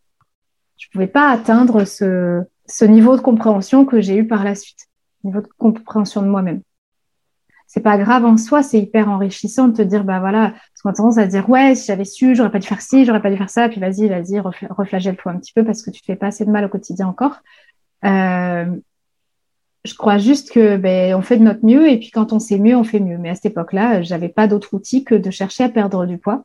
Je pouvais pas atteindre ce niveau de compréhension que j'ai eu par la suite, niveau de compréhension de moi-même c'est pas grave en soi, c'est hyper enrichissant de te dire, bah voilà, parce qu'on a tendance à dire, ouais, si j'avais su, j'aurais pas dû faire ci, j'aurais pas dû faire ça, puis vas-y, vas-y, reflagelle-toi un petit peu parce que tu te fais pas assez de mal au quotidien encore. Euh, je crois juste que ben, on fait de notre mieux et puis quand on sait mieux, on fait mieux. Mais à cette époque-là, j'avais pas d'autre outil que de chercher à perdre du poids.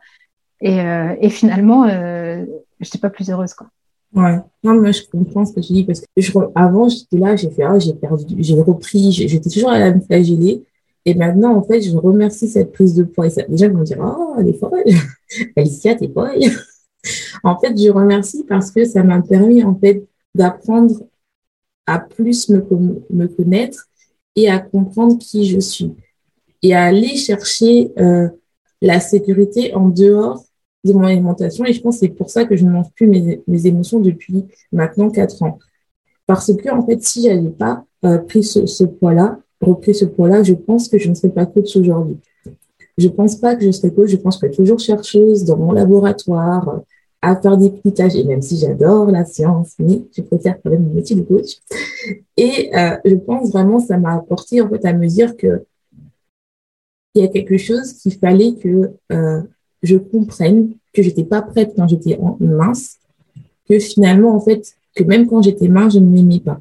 Et, euh, et finalement, euh, j'étais pas plus heureuse, quoi. Ouais, non, mais je comprends ce que tu dis parce que je, avant, j'étais là, j'ai fait, ah, j'ai perdu, j'ai repris, j'étais toujours à la flageller. Et maintenant, en fait, je remercie cette prise de poids. Et ça, déjà, ils vont dire, oh, elle est folle. Alicia, t'es folle. en fait, je remercie parce que ça m'a permis en fait d'apprendre à plus me, me connaître et à comprendre qui je suis et à aller chercher euh, la sécurité en dehors de mon alimentation. Et je pense que c'est pour ça que je ne mange plus mes, mes émotions depuis maintenant quatre ans. Parce que, en fait, si j'avais pas euh, pris ce, ce poids-là, repris ce poids-là, je pense que je ne serais pas coach aujourd'hui. Je pense pas que je serais coach, je pense que toujours chercheuse dans mon laboratoire, à faire des piquetages, et même si j'adore la science, mais je préfère quand même mon métier de coach. Et euh, je pense vraiment ça m'a apporté en fait à me dire que il y a quelque chose qu'il fallait que euh, je comprenne, que j'étais pas prête quand j'étais mince, que finalement en fait que même quand j'étais mince, je ne m'aimais pas.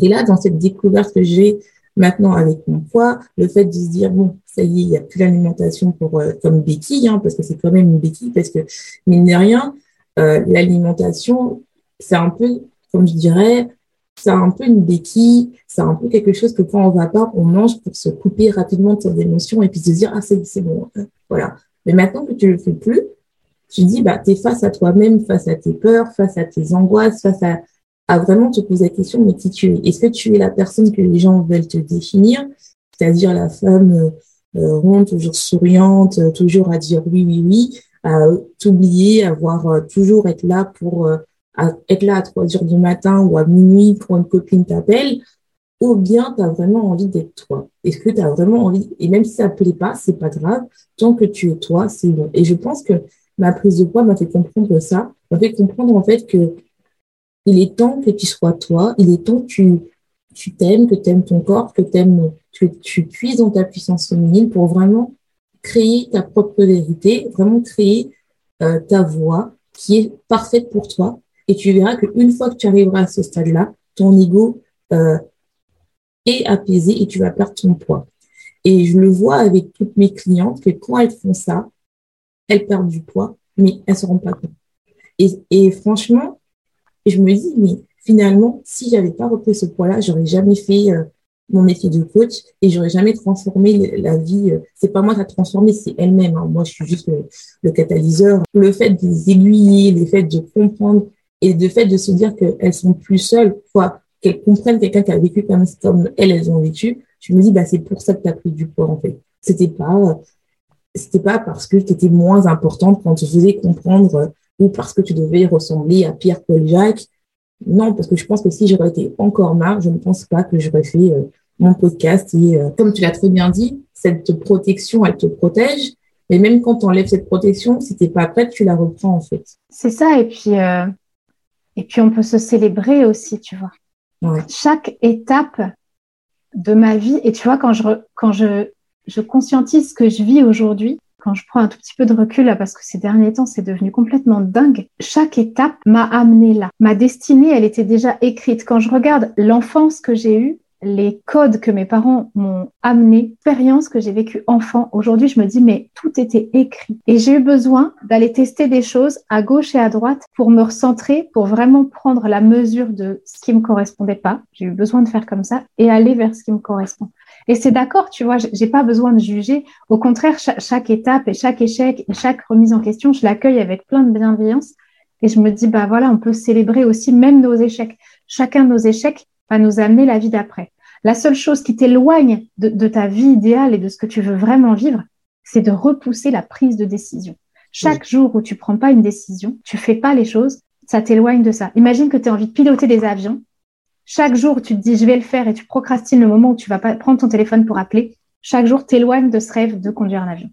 Et là, dans cette découverte que j'ai maintenant avec mon poids, le fait de se dire bon, ça y est, il n'y a plus l'alimentation pour euh, comme béquille, hein, parce que c'est quand même une béquille, parce que mine de rien, euh, l'alimentation, c'est un peu, comme je dirais, c'est un peu une béquille, c'est un peu quelque chose que quand on va pas, on mange pour se couper rapidement de ses émotions et puis se dire ah c'est bon, hein, voilà. Mais maintenant que tu le fais plus, tu dis bah es face à toi-même, face à tes peurs, face à tes angoisses, face à à vraiment te poser la question mais qui tu es Est-ce que tu es la personne que les gens veulent te définir, c'est-à-dire la femme euh, euh, ronde, toujours souriante, euh, toujours à dire oui, oui, oui, à t'oublier, à voir toujours être là pour être là à 3 heures du matin ou à minuit pour une copine t'appelle, ou bien tu as vraiment envie d'être toi. Est-ce que tu as vraiment envie, et même si ça ne plaît pas, c'est pas grave, tant que tu es toi, c'est bon. Et je pense que ma prise de poids m'a fait comprendre ça, m'a fait comprendre en fait que il est temps que tu sois toi, il est temps que tu t'aimes, que tu aimes ton corps, que aimes, tu, puisses dans ta puissance féminine pour vraiment créer ta propre vérité, vraiment créer euh, ta voix qui est parfaite pour toi. Et tu verras qu'une fois que tu arriveras à ce stade-là, ton ego euh, est apaisé et tu vas perdre ton poids. Et je le vois avec toutes mes clientes que quand elles font ça, elles perdent du poids, mais elles se rendent pas compte. Et franchement, je me dis, mais finalement, si j'avais pas repris ce poids-là, j'aurais jamais fait euh, mon métier de coach et j'aurais jamais transformé la vie. Euh, c'est pas moi qui a transformé, c'est elle-même. Hein. Moi, je suis juste le, catalyseur. Le fait de les aiguiller, le fait de comprendre et le fait de se dire qu'elles sont plus seules, quoi, qu'elles comprennent quelqu'un qui a vécu comme, elles, elles ont vécu. Je me dis, bah, c'est pour ça que tu as pris du poids, en fait. C'était pas, c'était pas parce que tu étais moins importante quand tu faisais comprendre ou parce que tu devais ressembler à Pierre-Paul Jacques non, parce que je pense que si j'aurais été encore marre, je ne pense pas que j'aurais fait euh, mon podcast. Et euh, comme tu l'as très bien dit, cette protection, elle te protège. Mais même quand tu enlèves cette protection, si tu n'es pas prête, tu la reprends en fait. C'est ça. Et puis, euh, et puis on peut se célébrer aussi, tu vois. Chaque étape de ma vie, et tu vois, quand je, quand je, je conscientise ce que je vis aujourd'hui, quand je prends un tout petit peu de recul là, parce que ces derniers temps, c'est devenu complètement dingue. Chaque étape m'a amené là. Ma destinée, elle était déjà écrite. Quand je regarde l'enfance que j'ai eue, les codes que mes parents m'ont amené, l'expérience que j'ai vécue enfant, aujourd'hui, je me dis, mais tout était écrit. Et j'ai eu besoin d'aller tester des choses à gauche et à droite pour me recentrer, pour vraiment prendre la mesure de ce qui me correspondait pas. J'ai eu besoin de faire comme ça et aller vers ce qui me correspond. Et c'est d'accord, tu vois, j'ai pas besoin de juger. Au contraire, chaque, étape et chaque échec et chaque remise en question, je l'accueille avec plein de bienveillance. Et je me dis, bah voilà, on peut célébrer aussi même nos échecs. Chacun de nos échecs va nous amener la vie d'après. La seule chose qui t'éloigne de, ta vie idéale et de ce que tu veux vraiment vivre, c'est de repousser la prise de décision. Chaque jour où tu prends pas une décision, tu fais pas les choses, ça t'éloigne de ça. Imagine que tu as envie de piloter des avions chaque jour, tu te dis je vais le faire et tu procrastines le moment où tu vas pas prendre ton téléphone pour appeler. Chaque jour, t'éloignes de ce rêve de conduire un avion.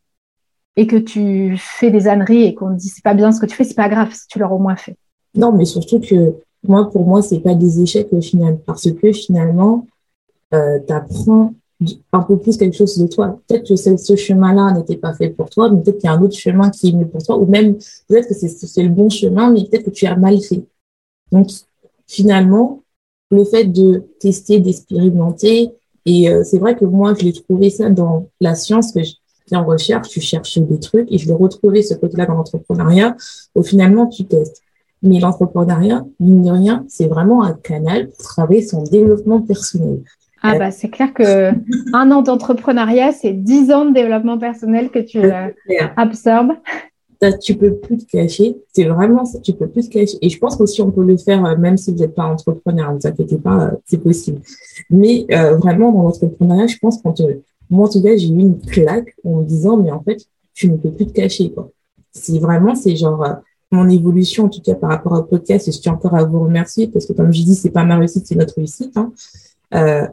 Et que tu fais des âneries et qu'on te dit c'est pas bien ce que tu fais, c'est pas grave si tu l'auras au moins fait. Non, mais surtout que moi, pour moi, c'est pas des échecs au final, parce que finalement, euh, tu apprends un peu plus quelque chose de toi. Peut-être que ce, chemin-là n'était pas fait pour toi, mais peut-être qu'il y a un autre chemin qui est mieux pour toi, ou même peut-être que c'est le bon chemin, mais peut-être que tu as mal fait. Donc, finalement, le fait de tester, d'expérimenter. Et euh, c'est vrai que moi, je l'ai trouvé ça dans la science que j'étais en recherche, tu cherches des trucs et je l'ai retrouvé ce côté-là dans l'entrepreneuriat où finalement tu testes. Mais l'entrepreneuriat, mine de rien, c'est vraiment un canal pour travailler son développement personnel. Ah bah c'est clair que un an d'entrepreneuriat, c'est dix ans de développement personnel que tu euh, tu peux plus te cacher. C'est vraiment ça, tu peux plus te cacher. Et je pense qu'aussi on peut le faire, euh, même si vous n'êtes pas entrepreneur, ne vous inquiétez pas, euh, c'est possible. Mais euh, vraiment, dans l'entrepreneuriat, je pense quand moi, en tout cas, j'ai eu une claque en me disant, mais en fait, tu ne peux plus te cacher. Quoi. C'est vraiment, c'est genre mon évolution, en tout cas par rapport au podcast, et je tiens encore à vous remercier parce que comme je dis, c'est pas ma réussite, c'est notre réussite. Hein. Euh,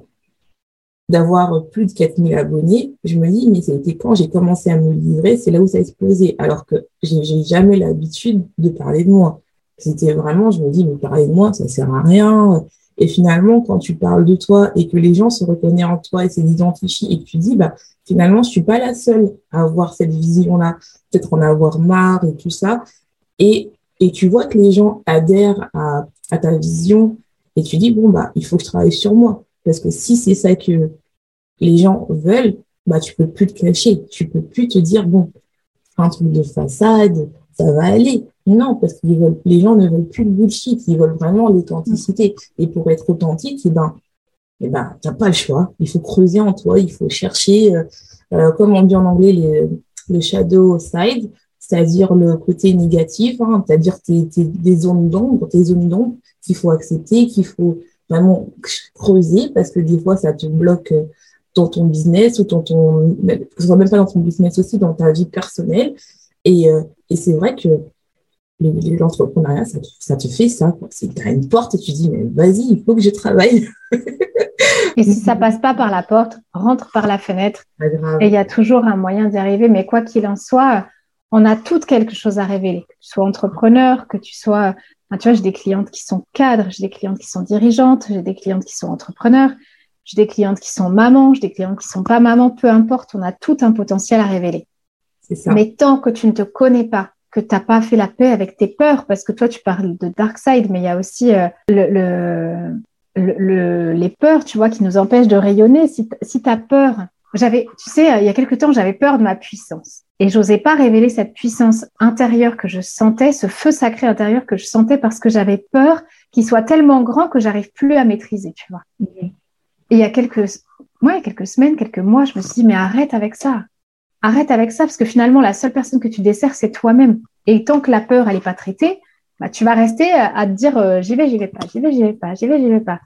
d'avoir plus de 4000 abonnés, je me dis, mais c'était quand j'ai commencé à me livrer, c'est là où ça a explosé. Alors que j'ai jamais l'habitude de parler de moi. C'était vraiment, je me dis, mais parler de moi, ça sert à rien. Et finalement, quand tu parles de toi et que les gens se reconnaissent en toi et s'identifient et que tu dis, bah, finalement, je suis pas la seule à avoir cette vision-là, peut-être en avoir marre et tout ça. Et, et tu vois que les gens adhèrent à, à ta vision et tu dis, bon, bah, il faut que je travaille sur moi. Parce que si c'est ça que les gens veulent, bah, tu peux plus te cacher. Tu peux plus te dire, bon, un truc de façade, ça va aller. Non, parce que les gens ne veulent plus le bullshit, ils veulent vraiment l'authenticité. Et pour être authentique, eh ben, eh ben, t'as pas le choix. Il faut creuser en toi, il faut chercher, euh, euh comme on dit en anglais, le shadow side, c'est-à-dire le côté négatif, hein, c'est-à-dire tes, tes, des zones d'ombre, tes zones d'ombre qu'il faut accepter, qu'il faut vraiment creuser parce que des fois, ça te bloque euh, dans ton business ou dans ton, soit même pas dans ton business aussi, dans ta vie personnelle. Et, euh, et c'est vrai que l'entrepreneuriat, ça, ça, te fait ça. Tu as une porte et tu dis, mais vas-y, il faut que je travaille. et si ça passe pas par la porte, rentre par la fenêtre. Et il y a toujours un moyen d'y arriver. Mais quoi qu'il en soit, on a toutes quelque chose à révéler. Que tu sois entrepreneur, que tu sois tu vois, j'ai des clientes qui sont cadres, j'ai des clientes qui sont dirigeantes, j'ai des clientes qui sont entrepreneurs, j'ai des clientes qui sont mamans, j'ai des clientes qui sont pas mamans, peu importe, on a tout un potentiel à révéler. Ça. Mais tant que tu ne te connais pas, que tu n'as pas fait la paix avec tes peurs, parce que toi, tu parles de dark side, mais il y a aussi euh, le, le, les peurs, tu vois, qui nous empêchent de rayonner. Si, si tu as peur, j'avais, tu sais, il y a quelque temps, j'avais peur de ma puissance. Et j'osais pas révéler cette puissance intérieure que je sentais, ce feu sacré intérieur que je sentais parce que j'avais peur qu'il soit tellement grand que j'arrive plus à maîtriser, tu vois. Et il y a quelques, ouais, quelques semaines, quelques mois, je me suis dit, mais arrête avec ça. Arrête avec ça parce que finalement, la seule personne que tu desserres, c'est toi-même. Et tant que la peur, elle est pas traitée, bah, tu vas rester à te dire euh, j'y vais, j'y vais pas, j'y vais, j'y vais pas, j'y vais, j'y vais pas.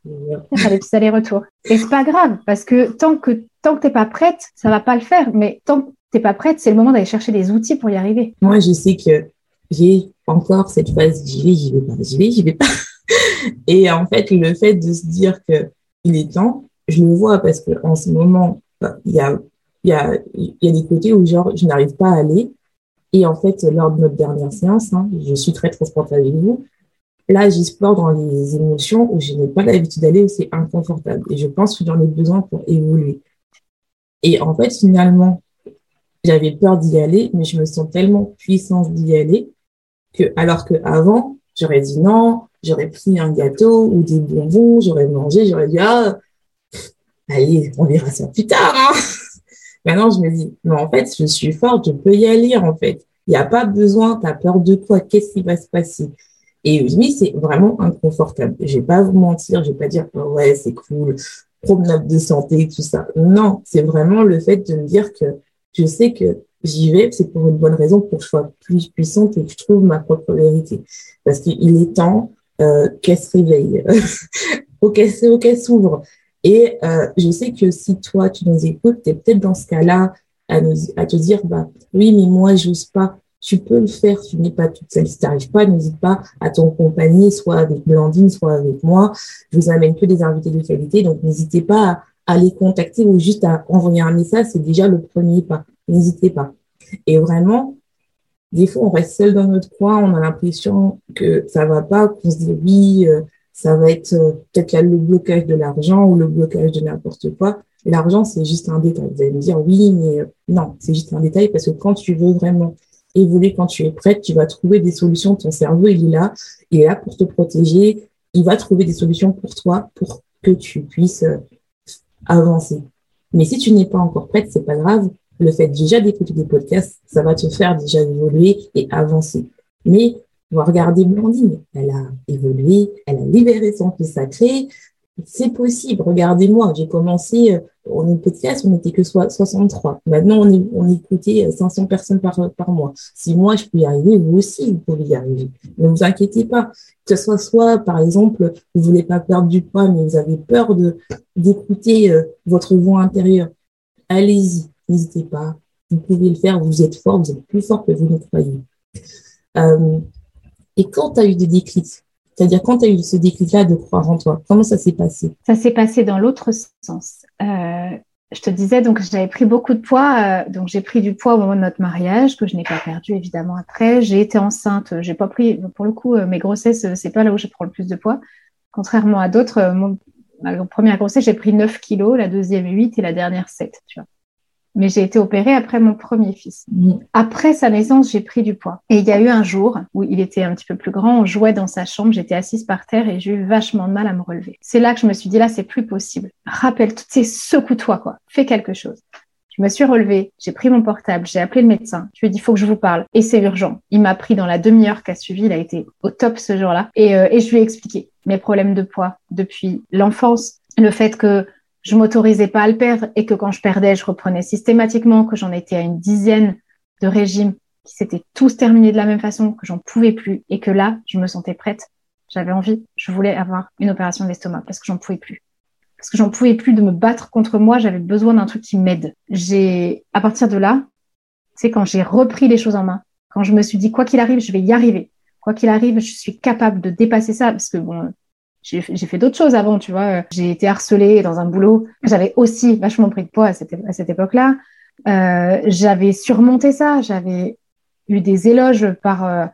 Faire des petits allers-retours. Et c'est pas grave parce que tant que tant que t'es pas prête, ça va pas le faire. Mais tant que t'es pas prête, c'est le moment d'aller chercher des outils pour y arriver. Moi, je sais que j'ai encore cette phase j'y vais, j'y vais pas, j'y vais, j'y vais pas. Et en fait, le fait de se dire que il est temps, je le vois parce que en ce moment, il y a, il y a, il y a des côtés où genre, je n'arrive pas à aller. Et en fait, lors de notre dernière séance, hein, je suis très transparente avec vous. Là, j'explore dans les émotions où je n'ai pas l'habitude d'aller, où c'est inconfortable. Et je pense que j'en ai besoin pour évoluer. Et en fait, finalement, j'avais peur d'y aller, mais je me sens tellement puissante d'y aller que, alors que avant, j'aurais dit non, j'aurais pris un gâteau ou des bonbons, j'aurais mangé, j'aurais dit ah, allez, on verra ça plus tard. Hein. Maintenant, je me dis non, en fait, je suis forte, je peux y aller en fait. Il n'y a pas besoin, tu as peur de quoi Qu'est-ce qui va se passer? Et oui, c'est vraiment inconfortable. Je vais pas vous mentir, je vais pas dire oh, ouais, c'est cool, promenade de santé, tout ça. Non, c'est vraiment le fait de me dire que je sais que j'y vais, c'est pour une bonne raison, pour que je sois plus puissante et que je trouve ma propre vérité. Parce qu'il est temps euh, qu'elle se réveille, qu'elle s'ouvre. Et euh, je sais que si toi, tu nous écoutes, tu es peut-être dans ce cas-là à, à te dire, bah oui, mais moi, j'ose pas. Tu peux le faire, tu n'es pas toute seule. Si tu n'arrives pas, n'hésite pas à t'accompagner, soit avec Blandine, soit avec moi. Je vous amène que des invités de qualité, donc n'hésitez pas à les contacter ou juste à envoyer un message, c'est déjà le premier pas. N'hésitez pas. Et vraiment, des fois, on reste seul dans notre coin, on a l'impression que ça va pas, qu'on se dit oui, euh, ça va être euh, peut-être le blocage de l'argent ou le blocage de n'importe quoi. L'argent, c'est juste un détail. Vous allez me dire oui, mais euh, non, c'est juste un détail parce que quand tu veux vraiment évoluer, quand tu es prête, tu vas trouver des solutions. Ton cerveau, il est là, il est là pour te protéger. Il va trouver des solutions pour toi, pour que tu puisses avancer. Mais si tu n'es pas encore prête, c'est pas grave. Le fait déjà d'écouter des podcasts, ça va te faire déjà évoluer et avancer. Mais on va regarder Blandine. Elle a évolué, elle a libéré son fils sacré. C'est possible. Regardez-moi, j'ai commencé, euh, on est podcast, on n'était que 63. Maintenant, on écoutait 500 personnes par, par mois. Si moi, je peux y arriver, vous aussi, vous pouvez y arriver. Ne vous inquiétez pas. Que ce soit soit, par exemple, vous voulez pas perdre du poids, mais vous avez peur d'écouter euh, votre voix intérieure. Allez-y. N'hésitez pas. Vous pouvez le faire. Vous êtes fort. Vous êtes plus fort que vous ne croyez. Euh, et quand tu as eu des déclics, c'est-à-dire quand tu as eu ce déclic-là de croire en toi, comment ça s'est passé? Ça s'est passé dans l'autre sens. Euh, je te disais donc j'avais pris beaucoup de poids, euh, donc j'ai pris du poids au moment de notre mariage que je n'ai pas perdu évidemment après. J'ai été enceinte, j'ai pas pris pour le coup mes grossesses, c'est pas là où je prends le plus de poids, contrairement à d'autres. ma première grossesse j'ai pris 9 kilos, la deuxième 8 et la dernière 7, tu vois mais j'ai été opérée après mon premier fils. Après sa naissance, j'ai pris du poids. Et il y a eu un jour où il était un petit peu plus grand, on jouait dans sa chambre, j'étais assise par terre et j'ai eu vachement de mal à me relever. C'est là que je me suis dit, là, c'est plus possible. Rappelle, tu sais, secoue-toi, quoi. Fais quelque chose. Je me suis relevée, j'ai pris mon portable, j'ai appelé le médecin. Je lui ai dit, faut que je vous parle. Et c'est urgent. Il m'a pris dans la demi-heure qui a suivi. Il a été au top ce jour-là. Et, euh, et je lui ai expliqué mes problèmes de poids depuis l'enfance, le fait que je m'autorisais pas à le perdre et que quand je perdais, je reprenais systématiquement, que j'en étais à une dizaine de régimes qui s'étaient tous terminés de la même façon, que j'en pouvais plus et que là, je me sentais prête. J'avais envie, je voulais avoir une opération de l'estomac parce que j'en pouvais plus. Parce que j'en pouvais plus de me battre contre moi, j'avais besoin d'un truc qui m'aide. J'ai, à partir de là, c'est quand j'ai repris les choses en main, quand je me suis dit, quoi qu'il arrive, je vais y arriver. Quoi qu'il arrive, je suis capable de dépasser ça parce que bon, j'ai fait d'autres choses avant, tu vois. J'ai été harcelée dans un boulot. J'avais aussi vachement pris de poids à cette, à cette époque-là. Euh, j'avais surmonté ça. J'avais eu des éloges par euh,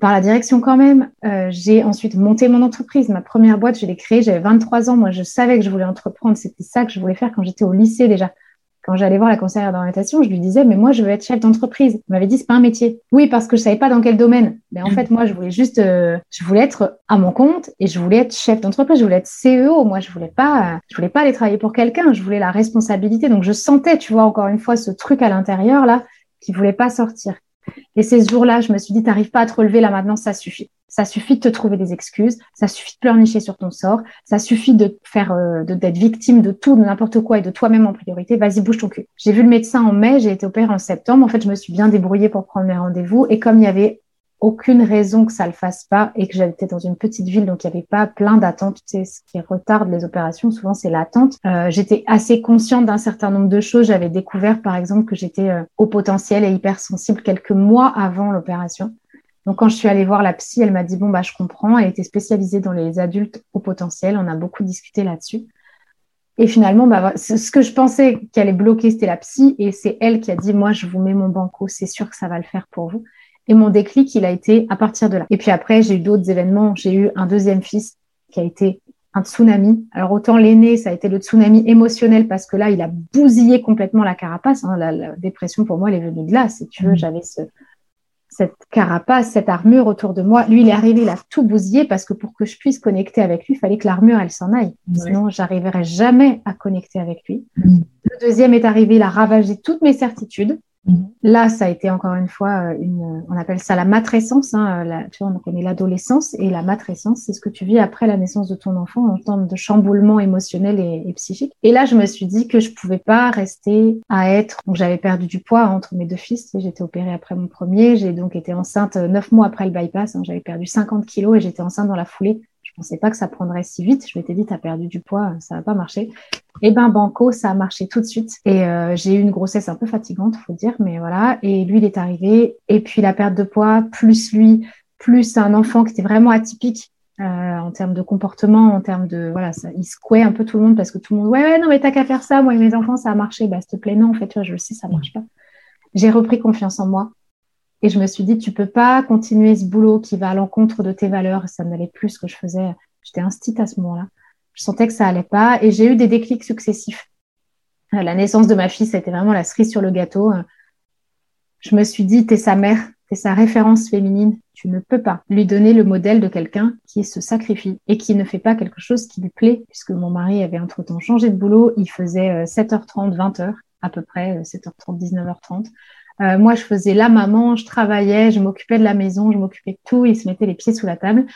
par la direction quand même. Euh, j'ai ensuite monté mon entreprise. Ma première boîte, je l'ai créée. J'avais 23 ans. Moi, je savais que je voulais entreprendre. C'était ça que je voulais faire quand j'étais au lycée déjà quand j'allais voir la conseillère d'orientation, je lui disais, mais moi, je veux être chef d'entreprise. Elle m'avait dit, c'est pas un métier. Oui, parce que je savais pas dans quel domaine. Mais en mm. fait, moi, je voulais juste, euh, je voulais être à mon compte et je voulais être chef d'entreprise. Je voulais être CEO. Moi, je voulais pas, je voulais pas aller travailler pour quelqu'un. Je voulais la responsabilité. Donc, je sentais, tu vois, encore une fois, ce truc à l'intérieur, là, qui voulait pas sortir. Et ces jours-là, je me suis dit, t'arrives pas à te relever là maintenant, ça suffit. Ça suffit de te trouver des excuses, ça suffit de pleurnicher sur ton sort, ça suffit de faire, euh, d'être victime de tout, de n'importe quoi et de toi-même en priorité. Vas-y, bouge ton cul. J'ai vu le médecin en mai, j'ai été opérée en septembre. En fait, je me suis bien débrouillée pour prendre mes rendez-vous et comme il y avait aucune raison que ça le fasse pas et que j'étais dans une petite ville donc il n'y avait pas plein d'attentes tu ce qui retarde les opérations souvent c'est l'attente euh, j'étais assez consciente d'un certain nombre de choses j'avais découvert par exemple que j'étais euh, au potentiel et hypersensible quelques mois avant l'opération donc quand je suis allée voir la psy elle m'a dit bon bah je comprends elle était spécialisée dans les adultes au potentiel on a beaucoup discuté là-dessus et finalement, bah, ce que je pensais qu'elle allait bloquer, c'était la psy. Et c'est elle qui a dit, moi, je vous mets mon banco, c'est sûr que ça va le faire pour vous. Et mon déclic, il a été à partir de là. Et puis après, j'ai eu d'autres événements. J'ai eu un deuxième fils qui a été un tsunami. Alors autant l'aîné, ça a été le tsunami émotionnel parce que là, il a bousillé complètement la carapace. Hein. La, dépression, pour moi, elle est venue de là. Si tu veux, mmh. j'avais ce, cette carapace, cette armure autour de moi. Lui, il est arrivé, il a tout bousillé parce que pour que je puisse connecter avec lui, il fallait que l'armure, elle s'en aille. Sinon, j'arriverais jamais à connecter avec lui. Mmh. Le deuxième est arrivé, il a ravagé toutes mes certitudes. Mhm. Là, ça a été encore une fois euh, une, on appelle ça la matrescence. Hein, la, tu vois, on connaît l'adolescence et la matrescence, c'est ce que tu vis après la naissance de ton enfant en termes de chamboulement émotionnel et, psychique. Et là, je me suis dit que je pouvais pas rester à être. Donc, j'avais perdu du poids entre mes deux fils. J'étais opérée après mon premier. J'ai donc été enceinte euh, neuf mois après le bypass. Hein, j'avais perdu 50 kilos et j'étais enceinte dans la foulée pensais pas que ça prendrait si vite. Je m'étais dit, tu as perdu du poids, ça va pas marcher. Et eh ben banco, ça a marché tout de suite. Et euh, j'ai eu une grossesse un peu fatigante, faut dire, mais voilà. Et lui, il est arrivé. Et puis la perte de poids, plus lui, plus un enfant qui était vraiment atypique. Euh, en termes de comportement, en termes de voilà, il secouait un peu tout le monde parce que tout le monde ouais, ouais non mais t'as qu'à faire ça, moi et mes enfants ça a marché, bah s'il te plaît non en fait tu je le sais ça marche pas. J'ai repris confiance en moi et je me suis dit, tu peux pas continuer ce boulot qui va à l'encontre de tes valeurs. Ça n'allait plus ce que je faisais. J'étais instite à ce moment-là. Je sentais que ça allait pas. Et j'ai eu des déclics successifs. Euh, la naissance de ma fille, ça a été vraiment la cerise sur le gâteau. Je me suis dit, t'es sa mère, t'es sa référence féminine. Tu ne peux pas lui donner le modèle de quelqu'un qui se sacrifie et qui ne fait pas quelque chose qui lui plaît, puisque mon mari avait entre-temps changé de boulot. Il faisait 7h30, euh, 20h à peu près, 7h30, 19h30. Euh, moi, je faisais la maman, je travaillais, je m'occupais de la maison, je m'occupais de tout. Il se mettait les pieds sous la table.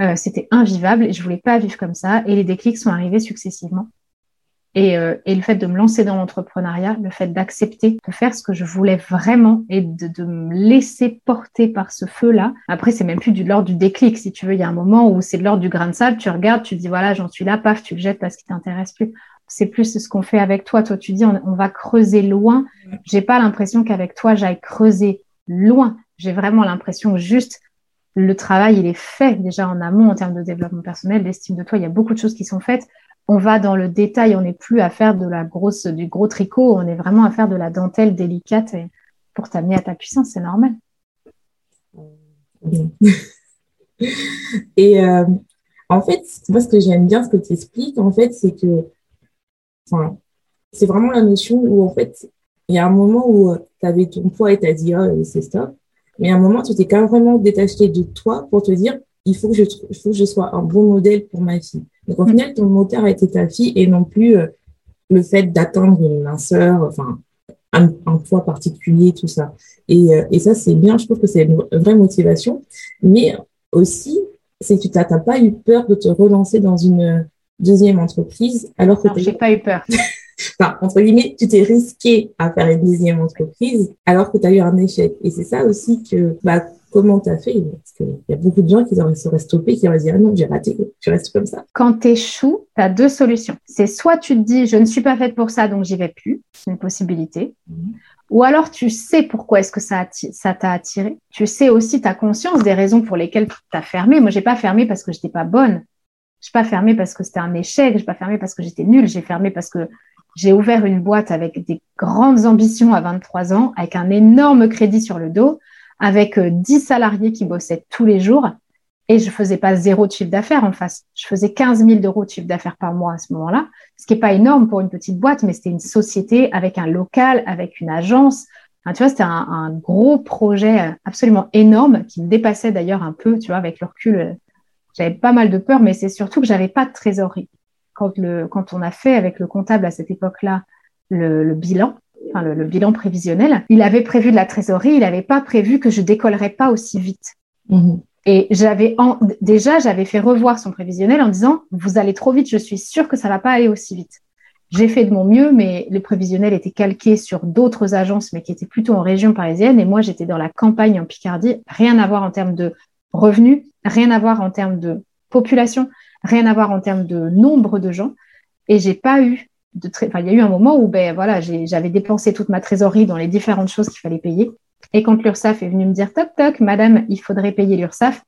Euh, c'était invivable et je voulais pas vivre comme ça. Et les déclics sont arrivés successivement. Et, euh, et, le fait de me lancer dans l'entrepreneuriat, le fait d'accepter de faire ce que je voulais vraiment et de, me laisser porter par ce feu-là. Après, c'est même plus de l'ordre du déclic, si tu veux. Il y a un moment où c'est de l'ordre du grain de sable. Tu regardes, tu dis voilà, j'en suis là, paf, tu le jettes parce qu'il t'intéresse plus. C'est plus ce qu'on fait avec toi. Toi, tu dis on va creuser loin. J'ai pas l'impression qu'avec toi, j'aille creuser loin. J'ai vraiment l'impression juste le travail, il est fait déjà en amont en termes de développement personnel, d'estime de toi. Il y a beaucoup de choses qui sont faites on va dans le détail, on n'est plus à faire de la grosse, du gros tricot, on est vraiment à faire de la dentelle délicate pour t'amener à ta puissance, c'est normal. Et euh, en fait, moi, ce que j'aime bien, ce que tu expliques, en fait, c'est que, enfin, c'est vraiment la notion où, en fait, il y a un moment où euh, tu avais ton poids et tu as dit, oh, c'est stop. Mais à un moment, tu t'es quand même vraiment détaché de toi pour te dire, il faut que je, il faut que je sois un bon modèle pour ma fille. Donc, au mm. final, ton moteur a été ta fille et non plus euh, le fait d'atteindre une minceur, enfin, un, poids particulier, tout ça. Et, euh, et ça, c'est bien. Je trouve que c'est une vraie motivation. Mais aussi, c'est que tu n'as pas eu peur de te relancer dans une deuxième entreprise alors que tu n'as pas eu peur. enfin, entre guillemets, tu t'es risqué à faire une deuxième entreprise alors que tu as eu un échec. Et c'est ça aussi que, bah, comment tu as fait? Parce qu'il y a beaucoup de gens qui seraient stoppés, qui auraient dit ah non, j'ai raté, je reste comme ça. Quand tu échoues, tu as deux solutions. C'est soit tu te dis je ne suis pas faite pour ça, donc j'y vais plus, c'est une possibilité. Mhm. Ou alors tu sais pourquoi est-ce que ça t'a attiré. Tu sais aussi, tu as conscience des raisons pour lesquelles tu as fermé. Moi, j'ai pas fermé parce que j'étais pas bonne. J'ai pas fermé parce que c'était un échec. J'ai pas fermé parce que j'étais nulle. J'ai fermé parce que j'ai ouvert une boîte avec des grandes ambitions à 23 ans, avec un énorme crédit sur le dos, avec 10 euh, salariés qui bossaient tous les jours et je faisais pas zéro de chiffre d'affaires en face. Je faisais 15 000 euros de chiffre d'affaires par mois à ce moment-là, ce qui est pas énorme pour une petite boîte, mais c'était une société avec un local, avec une agence. Tu vois, c'était un, un, gros projet absolument énorme qui me dépassait d'ailleurs un peu, tu vois, avec le recul. Euh, j'avais pas mal de peur, mais c'est surtout que j'avais pas de trésorerie. Quand, le, quand on a fait avec le comptable à cette époque-là le, le bilan, enfin le, bilan prévisionnel, il avait prévu de la trésorerie, il n'avait pas prévu que je décollerais pas aussi vite. Mhm. Et j'avais déjà j'avais fait revoir son prévisionnel en disant vous allez trop vite, je suis sûre que ça va pas aller aussi vite. J'ai fait de mon mieux, mais le prévisionnel était calqué sur d'autres agences, mais qui étaient plutôt en région parisienne. Et moi, j'étais dans la campagne en Picardie. Rien à voir en termes de revenus, rien à voir en termes de population, rien à voir en termes de nombre de gens. Et j'ai pas eu il y a eu un moment où ben voilà, j'avais dépensé toute ma trésorerie dans les différentes choses qu'il fallait payer. Et quand l'URSSAF est venu me dire toc toc, madame, il faudrait payer l'URSSAF,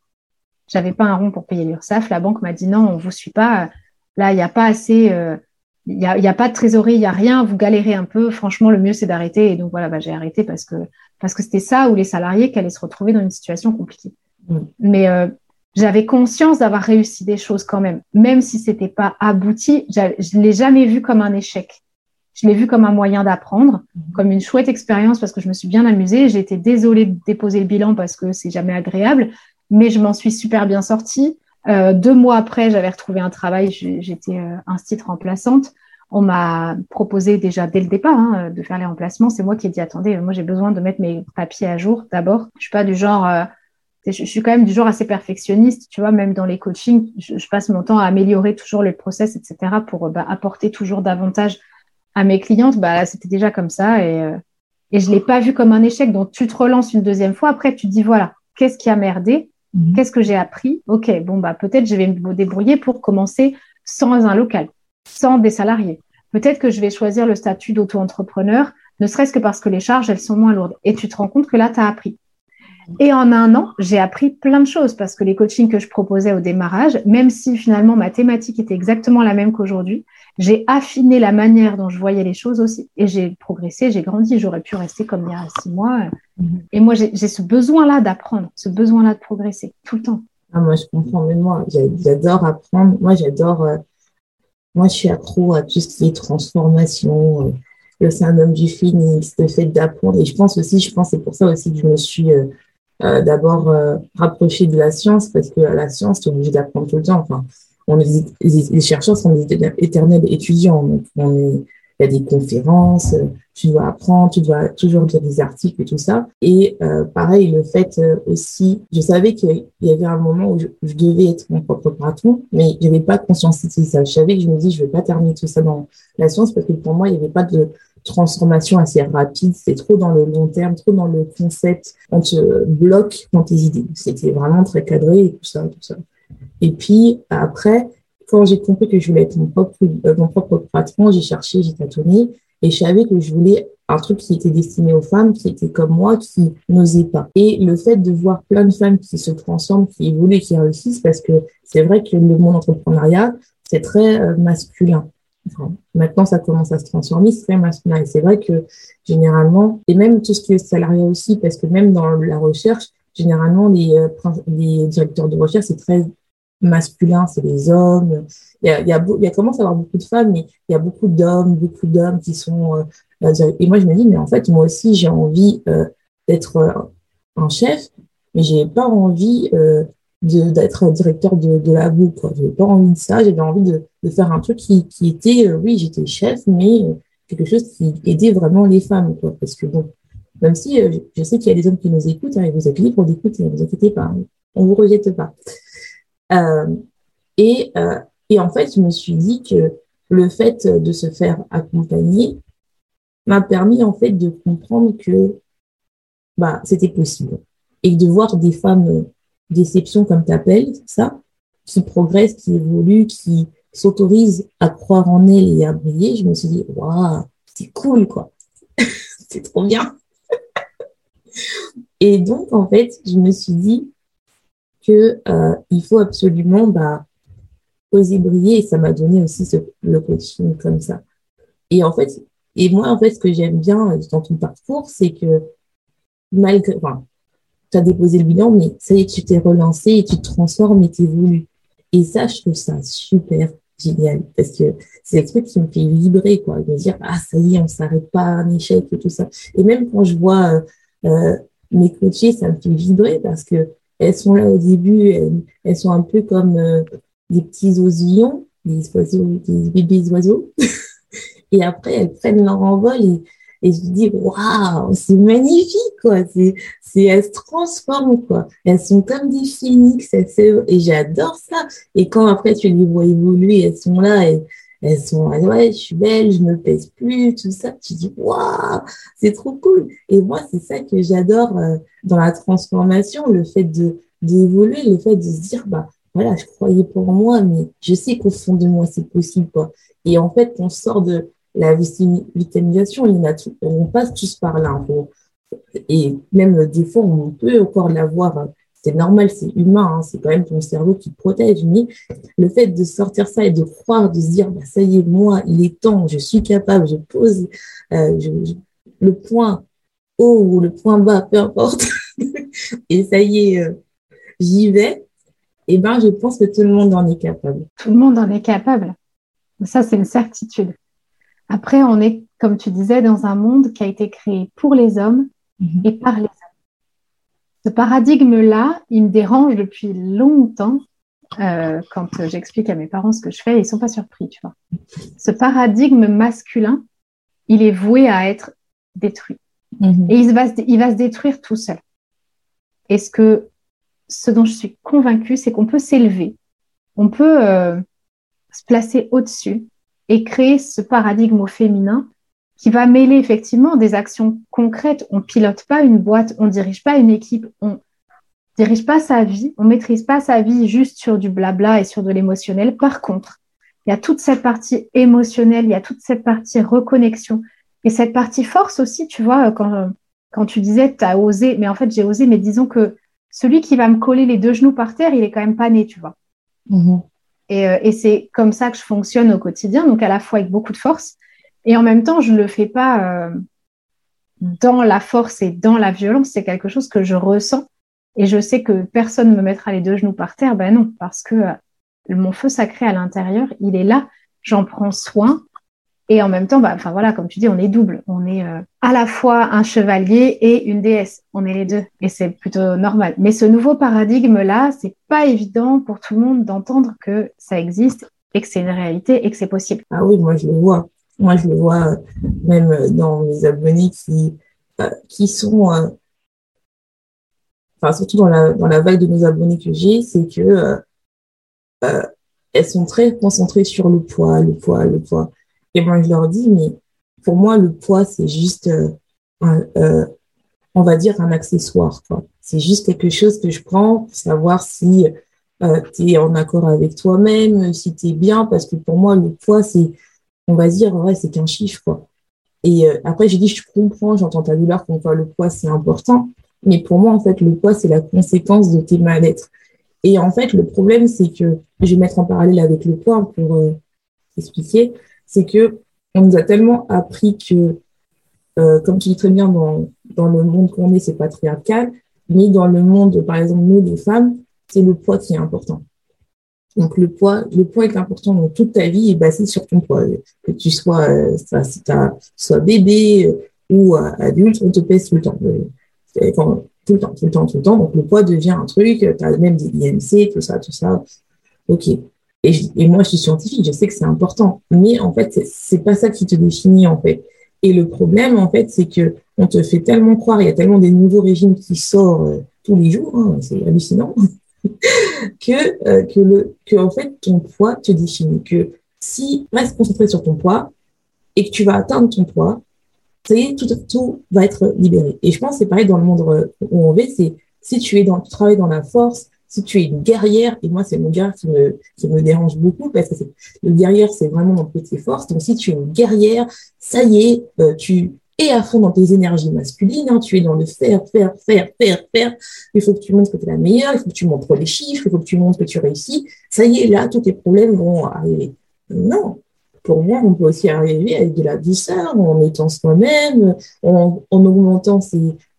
j'avais pas un rond pour payer l'URSSAF. La banque m'a dit non, on vous suit pas. Là, il n'y a pas assez, euh, il y, a, pas de trésorerie, il y a rien. Vous galérez un peu. Franchement, le mieux c'est d'arrêter. Et donc voilà, bah, j'ai arrêté parce que parce que c'était ça où les salariés qui allaient se retrouver dans une situation compliquée. Mm. Mais euh, j'avais conscience d'avoir réussi des choses quand même, même si c'était pas abouti. Je l'ai jamais vu comme un échec. Je l'ai vu comme un moyen d'apprendre, mhm. comme une chouette expérience parce que je me suis bien amusée. J'ai été désolée de déposer le bilan parce que c'est jamais agréable, mais je m'en suis super bien sortie. Euh, deux mois après, j'avais retrouvé un travail. J'étais euh, titre remplaçante. On m'a proposé déjà dès le départ hein, de faire les remplacements. C'est moi qui ai dit attendez, moi j'ai besoin de mettre mes papiers à jour d'abord. Je suis pas du genre euh, je, suis quand même du genre assez perfectionniste, tu vois, même dans les coachings, je, passe mon temps à améliorer toujours les process, etc., pour bah, apporter toujours davantage à mes clientes. Bah, c'était déjà comme ça et, euh, et je l'ai pas vu comme un échec. Donc, tu te relances une deuxième fois. Après, tu te dis, voilà, qu'est-ce qui a merdé? Mhm. Qu'est-ce que j'ai appris? OK, bon, bah, peut-être je vais me débrouiller pour commencer sans un local, sans des salariés. Peut-être que je vais choisir le statut d'auto-entrepreneur, ne serait-ce que parce que les charges, elles sont moins lourdes. Et tu te rends compte que là, tu as appris. Et en un an, j'ai appris plein de choses parce que les coachings que je proposais au démarrage, même si finalement ma thématique était exactement la même qu'aujourd'hui, j'ai affiné la manière dont je voyais les choses aussi. Et j'ai progressé, j'ai grandi. J'aurais pu rester comme il y a six mois. Mhm. Et moi, j'ai ce besoin-là d'apprendre, ce besoin-là de progresser tout le temps. Ah, moi, je comprends. Mais moi, j'adore apprendre. Moi, j'adore. Euh, moi, je suis accro à tout ce qui est transformation, euh, le syndrome du phoenix, le fait d'apprendre. Et je pense aussi, je pense, c'est pour ça aussi que je me suis euh, euh, d'abord euh, rapprocher de la science parce que la science, tu es obligé d'apprendre tout le temps. Enfin, on est, les chercheurs sont des éternels étudiants, donc on est il y a des conférences, tu dois apprendre, tu dois toujours lire des articles et tout ça. Et euh, pareil, le fait euh, aussi, je savais qu'il y avait un moment où je, devais être mon propre patron, mais je n'avais pas conscience de ça. Je savais que je me dis, je ne vais pas terminer tout ça dans la science parce que pour moi, il n'y avait pas de transformation assez rapide. C'est trop dans le long terme, trop dans le concept. On te bloque dans tes idées. C'était vraiment très cadré et tout ça, tout ça. Et puis après, quand j'ai compris que je voulais être mon propre, euh, patron, j'ai cherché, j'ai tâtonné et je savais que je voulais un truc qui était destiné aux femmes qui étaient comme moi, qui n'osaient pas. Et le fait de voir plein de femmes qui se transforment, qui évoluent, qui réussissent, parce que c'est vrai que le monde entrepreneuriat, c'est très euh, masculin. Maintenant, ça commence à se transformer, c'est très masculin. Et c'est vrai que généralement, et même tout ce qui est salarié aussi, parce que même dans la recherche, généralement, les, euh, les directeurs de recherche, c'est très masculin, c'est les hommes. Il y a, il y y commence à avoir beaucoup de femmes, mais il y a beaucoup d'hommes, beaucoup d'hommes qui sont. Euh, et moi, je me dis, mais en fait, moi aussi, j'ai envie euh, d'être un chef, mais j'ai pas envie d'être directeur de, de la boue. Quoi. J'ai pas envie de ça. J'avais envie de, de, faire un truc qui, qui était, oui, j'étais chef, mais quelque chose qui aidait vraiment les femmes, quoi. Parce que bon, même si je sais qu'il y a des hommes qui nous écoutent, hein, et vous êtes libres d'écouter, ne vous inquiétez pas, hein. on vous rejette pas. Euh, et, euh, et en fait, je me suis dit que le fait de se faire accompagner m'a permis en fait de comprendre que bah, c'était possible et de voir des femmes déception comme tu appelles ça, qui progressent, qui évoluent, qui s'autorisent à croire en elles et à briller, je me suis dit, waouh, c'est cool, quoi. c'est trop bien. et donc, en fait, je me suis dit, que euh, il faut absolument bah, oser briller et ça m'a donné aussi ce, le coaching comme ça. Et en fait, et moi, en fait, ce que j'aime bien dans ton parcours, c'est que malgré, enfin, tu as déposé le bilan, mais ça y est, tu t'es relancé et tu te transformes et tu évolues. Et ça, je trouve ça super génial parce que c'est un truc qui me fait vibrer, quoi, de me dire, ah, ça y est, on s'arrête pas à un échec et tout ça. Et même quand je vois euh, euh mes coachés, ça me fait vibrer parce que elles sont là au début, elles, sont un peu comme euh, des petits oisillons, des oiseaux, des bébés oiseaux. et après, elles prennent leur envol et, et je dis, waouh, c'est magnifique, quoi. C'est, c'est, elles se transforment, quoi. Elles sont comme des phénix, et j'adore ça. Et quand après tu les vois évoluer, elles sont là et elles sont, ouais, je suis belle, je me pèse plus, tout ça. Tu dis, waouh, c'est trop cool. Et moi, c'est ça que j'adore euh, dans la transformation, le fait de d'évoluer, le fait de se dire, bah, voilà, je croyais pour moi, mais je sais qu'au fond de moi, c'est possible, quoi. Et en fait, on sort de la vitalisation, on passe tous par là. et même des fois, on peut encore l'avoir c'est normal, c'est humain, hein, c'est quand même ton cerveau qui protège. Mais le fait de sortir ça et de croire, de se dire, bah, ça y est, moi, il est temps, je suis capable, je pose euh, le point haut ou le point bas, peu importe, et ça y est, euh, j'y vais, eh ben, je pense que tout le monde en est capable. Tout le monde en est capable. Ça, c'est une certitude. Après, on est, comme tu disais, dans un monde qui a été créé pour les hommes mm-hmm. et par les hommes. Ce paradigme-là, il me dérange depuis longtemps. Euh, quand j'explique à mes parents ce que je fais, ils sont pas surpris, tu vois. Ce paradigme masculin, il est voué à être détruit. Mm-hmm. Et il va, se, il va se détruire tout seul. Et ce, que, ce dont je suis convaincue, c'est qu'on peut s'élever, on peut euh, se placer au-dessus et créer ce paradigme au féminin qui va mêler effectivement des actions concrètes. On pilote pas une boîte, on dirige pas une équipe, on dirige pas sa vie, on maîtrise pas sa vie juste sur du blabla et sur de l'émotionnel. Par contre, il y a toute cette partie émotionnelle, il y a toute cette partie reconnexion et cette partie force aussi, tu vois, quand, tu disais tu as osé, mais en fait j'ai osé, mais disons que celui qui va me coller les deux genoux par terre, il est quand même pas né, tu vois. Mm-hmm. Et, euh, et c'est comme ça que je fonctionne au quotidien, donc à la fois avec beaucoup de force, et en même temps, je ne le fais pas euh, dans la force et dans la violence. C'est quelque chose que je ressens. Et je sais que personne ne me mettra les deux genoux par terre. Ben non, parce que euh, mon feu sacré à l'intérieur, il est là. J'en prends soin. Et en même temps, bah, enfin voilà, comme tu dis, on est double. On est euh, à la fois un chevalier et une déesse. On est les deux, et c'est plutôt normal. Mais ce nouveau paradigme-là, c'est pas évident pour tout le monde d'entendre que ça existe et que c'est une réalité et que c'est possible. Ah oui, moi je le vois Moi, je le vois même dans mes abonnés qui, qui sont, enfin, surtout dans la, dans la vague de nos abonnés que j'ai, c'est que elles sont très concentrées sur le poids, le poids, le poids. Et moi, je leur dis, mais pour moi, le poids, c'est juste, un, on va dire, un accessoire. C'est juste quelque chose que je prends pour savoir si euh, tu es en accord avec toi-même, si tu es bien, parce que pour moi, le poids, c'est, on va dire, ouais, c'est qu'un chiffre. Quoi. Et euh, après, j'ai dit, je comprends, j'entends ta douleur, qu'on voit le poids, c'est important. Mais pour moi, en fait, le poids, c'est la conséquence de tes mal-être. Et en fait, le problème, c'est que, je vais mettre en parallèle avec le poids pour euh, expliquer, c'est que on nous a tellement appris que, euh, comme tu dis très bien, dans, dans le monde qu'on est, c'est patriarcal, mais dans le monde, par exemple, nous, les femmes, c'est le poids qui est important. Donc le poids, le poids est important. Donc toute ta vie est basée sur ton poids. Que tu sois, euh, sois bébé euh, ou adulte, on te pèse tout le temps. Tout le temps, tout le temps, tout le temps. Donc le poids devient un truc. Tu as même des IMC, tout ça, tout ça. Ok. Et, moi, je suis scientifique, je sais que c'est important. Mais en fait, c'est pas ça qui te définit en fait. Et le problème, en fait, c'est que on te fait tellement croire, il y a tellement des nouveaux régimes qui sortent tous les jours, hein, c'est hallucinant. que, euh, que, le, que en fait, ton poids te définit. Que si tu restes concentré sur ton poids et que tu vas atteindre ton poids, ça y est, tout, tout va être libéré. Et je pense que c'est pareil dans le monde où on vit, c'est si tu es dans, tu travailles dans la force, si tu es une guerrière, et moi, c'est mon guerrière qui me, qui me dérange beaucoup parce que le guerrière, c'est vraiment mon petit force. Donc, si tu es une guerrière, ça y est, euh, tu, et à fond dans tes énergies masculines, hein, tu es dans le faire, faire, faire, faire, faire. Il faut que tu montres que tu es la meilleure, il faut que tu montres les chiffres, il faut que tu montres que tu réussis. Ça y est, là, tous tes problèmes vont arriver. Non. Pour moi, on peut aussi arriver avec de la douceur, en étant soi-même, en, en, augmentant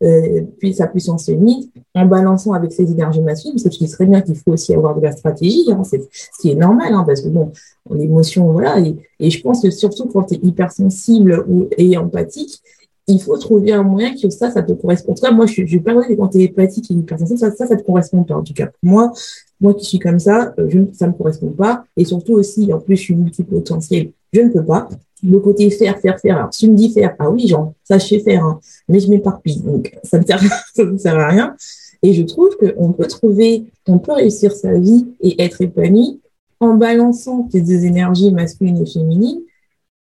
euh, sa puissance féminine, en balançant avec ses énergies masculines, parce que tu dis très bien qu'il faut aussi avoir de la stratégie, hein, ce qui est normal, hein, parce que bon, l'émotion, voilà, et, je pense que surtout quand tu es hypersensible ou, et empathique, il faut trouver un moyen que ça, ça te correspond. En tout cas, moi, je, je que quand tu es empathique et hypersensible, ça, ça, ça te correspond pas. En tout cas, moi, moi qui suis comme ça, euh, je, ça me correspond pas. Et surtout aussi, en plus, je suis multipotentielle. Je ne peux pas. Le côté faire, faire, faire. Alors, si tu me dis faire, ah oui, genre, ça, je sais faire, hein, mais je m'éparpille. Donc, ça ne sert, ça ne sert à rien. Et je trouve qu'on peut trouver, on peut réussir sa vie et être épanoui en balançant tes deux énergies masculines et féminines,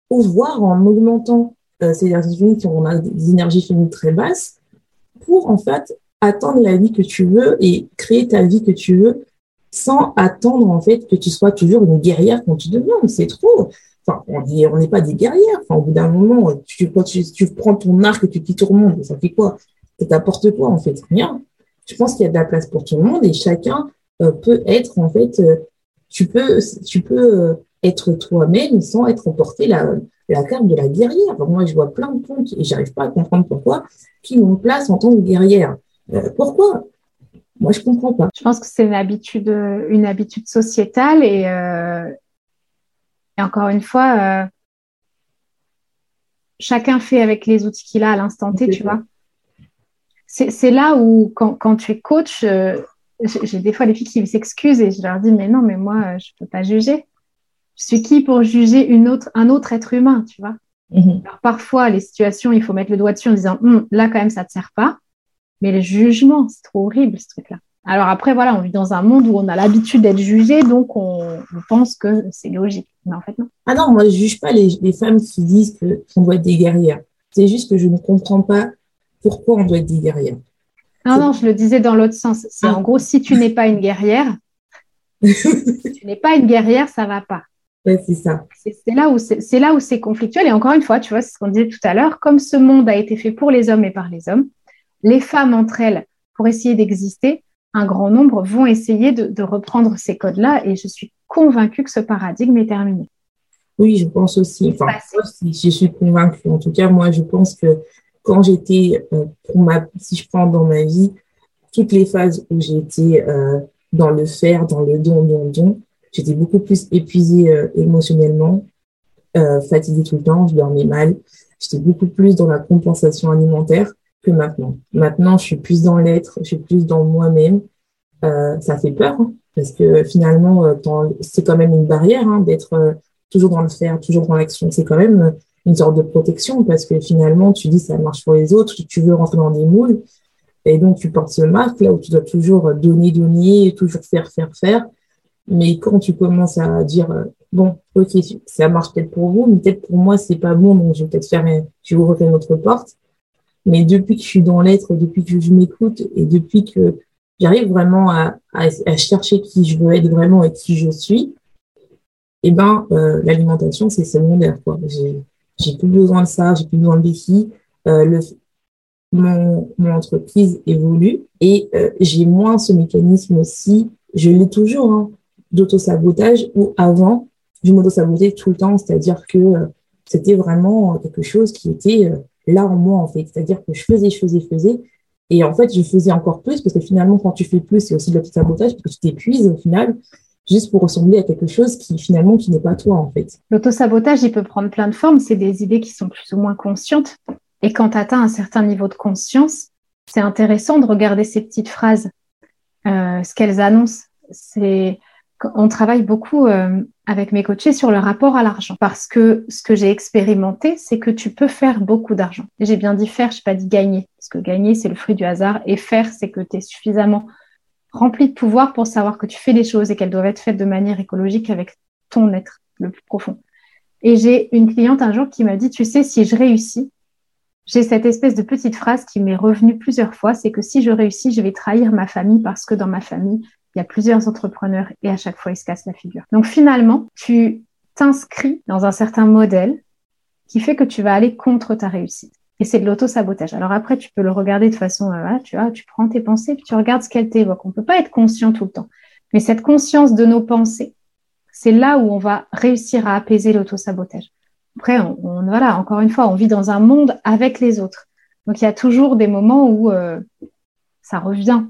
ou voir en augmentant euh, ces énergies féminines qui ont des énergies féminines très basses, pour en fait attendre la vie que tu veux et créer ta vie que tu veux sans attendre en fait que tu sois toujours une guerrière quand tu demandes. C'est trop. Enfin, on n'est on n'est pas des guerrières. Enfin, au bout d'un moment, tu, prends ton arc et tu quittes tout le monde, ça fait quoi? Ça t'apporte quoi en fait Rien. Je pense qu'il y a de la place pour tout le monde et chacun euh, peut être en fait euh, tu peux, tu peux euh, être toi-même sans être emporté la, la carte de la guerrière. moi, je vois plein de comptes et j'arrive pas à comprendre pourquoi qui m'ont place en tant que guerrière. Pourquoi? Moi, je comprends pas. Je pense que c'est une habitude, une habitude sociétale et, et encore une fois, euh, chacun fait avec les outils qu'il a à l'instant T, tu vois. C'est là où, quand, quand tu es coach, euh, j'ai des fois les filles qui s'excusent et je leur dis mais non mais moi euh, je peux pas juger. Je suis qui pour juger une autre un autre être humain tu vois? Mhm. alors parfois les situations il faut mettre le doigt dessus en disant hum, là quand même ça te sert pas. Mais le jugement c'est trop horrible ce truc là alors après voilà on vit dans un monde où on a l'habitude d'être jugé donc on, pense que c'est logique mais en fait non ah non moi je juge pas les, les femmes qui disent qu'on doit être des guerrières c'est juste que je ne comprends pas pourquoi on doit être des guerrières non, non, je le disais dans l'autre sens. C'est en gros, si tu n'es pas une guerrière, si tu n'es pas une guerrière, ça va pas. c'est ça. C'est là où c'est là où c'est conflictuel. Et encore une fois, tu vois, c'est ce qu'on disait tout à l'heure. Comme ce monde a été fait pour les hommes et par les hommes, les femmes entre elles, pour essayer d'exister, un grand nombre vont essayer de, reprendre ces codes-là. Et je suis convaincue que ce paradigme est terminé. Oui, je pense aussi. Enfin, je suis convaincue. En tout cas, moi, je pense que quand j'étais, euh, pour ma, si je prends dans ma vie, toutes les phases où j'étais euh, dans le faire, dans le don, don, don, j'étais beaucoup plus épuisée euh, émotionnellement, fatiguée tout le temps, je dormais mal. J'étais beaucoup plus dans la compensation alimentaire maintenant. Maintenant, je suis plus dans l'être, je suis plus dans moi-même. ça fait peur, hein, parce que finalement, c'est quand même une barrière hein, d'être toujours dans le faire, toujours dans l'action. C'est quand même une sorte de protection parce que finalement, tu dis ça marche pour les autres, tu veux rentrer dans des moules. Et donc, tu portes ce masque là où tu dois toujours donner, donner, toujours faire, faire, faire. Mais quand tu commences à dire, euh, bon, ok, ça marche peut-être pour vous, mais peut-être pour moi, c'est pas bon, donc je vais peut-être faire, je vais ouvrir une autre porte. Mais depuis que je suis dans l'être, depuis que je m'écoute et depuis que j'arrive vraiment à, chercher qui je veux être vraiment et qui je suis, eh ben, euh, l'alimentation, c'est secondaire, quoi. J'ai, plus besoin de ça, j'ai plus besoin de défis. Euh, le, mon, entreprise évolue et euh, j'ai moins ce mécanisme aussi, je l'ai toujours, hein, d'auto-sabotage où avant, je m'auto-sabotais tout le temps, c'est-à-dire que euh, c'était vraiment quelque chose qui était là en moi, en fait. C'est-à-dire que je faisais, je faisais, je faisais. Et en fait, je faisais encore plus parce que finalement, quand tu fais plus, c'est aussi de l'auto-sabotage parce que tu t'épuises au final juste pour ressembler à quelque chose qui finalement qui n'est pas toi en fait. L'auto-sabotage, il peut prendre plein de formes. C'est des idées qui sont plus ou moins conscientes. Et quand tu atteins un certain niveau de conscience, c'est intéressant de regarder ces petites phrases, euh, ce qu'elles annoncent. C'est on travaille beaucoup euh, avec mes coachés sur le rapport à l'argent parce que ce que j'ai expérimenté, c'est que tu peux faire beaucoup d'argent. J'ai bien dit faire, je n'ai pas dit gagner, parce que gagner, c'est le fruit du hasard, et faire, c'est que tu es suffisamment rempli de pouvoir pour savoir que tu fais les choses et qu'elles doivent être faites de manière écologique avec ton être le plus profond. Et j'ai une cliente un jour qui m'a dit, tu sais, si je réussis, j'ai cette espèce de petite phrase qui m'est revenue plusieurs fois, c'est que si je réussis, je vais trahir ma famille parce que dans ma famille, il y a plusieurs entrepreneurs et à chaque fois, ils se cassent la figure. Donc finalement, tu t'inscris dans un certain modèle qui fait que tu vas aller contre ta réussite. Et c'est de l'auto-sabotage. Alors après, tu peux le regarder de façon, euh, tu vois, tu prends tes pensées, tu regardes ce qu'elles t'évoquent. On peut pas être conscient tout le temps. Mais cette conscience de nos pensées, c'est là où on va réussir à apaiser l'auto-sabotage. Après, on, voilà, encore une fois, on vit dans un monde avec les autres. Donc il y a toujours des moments où euh, ça revient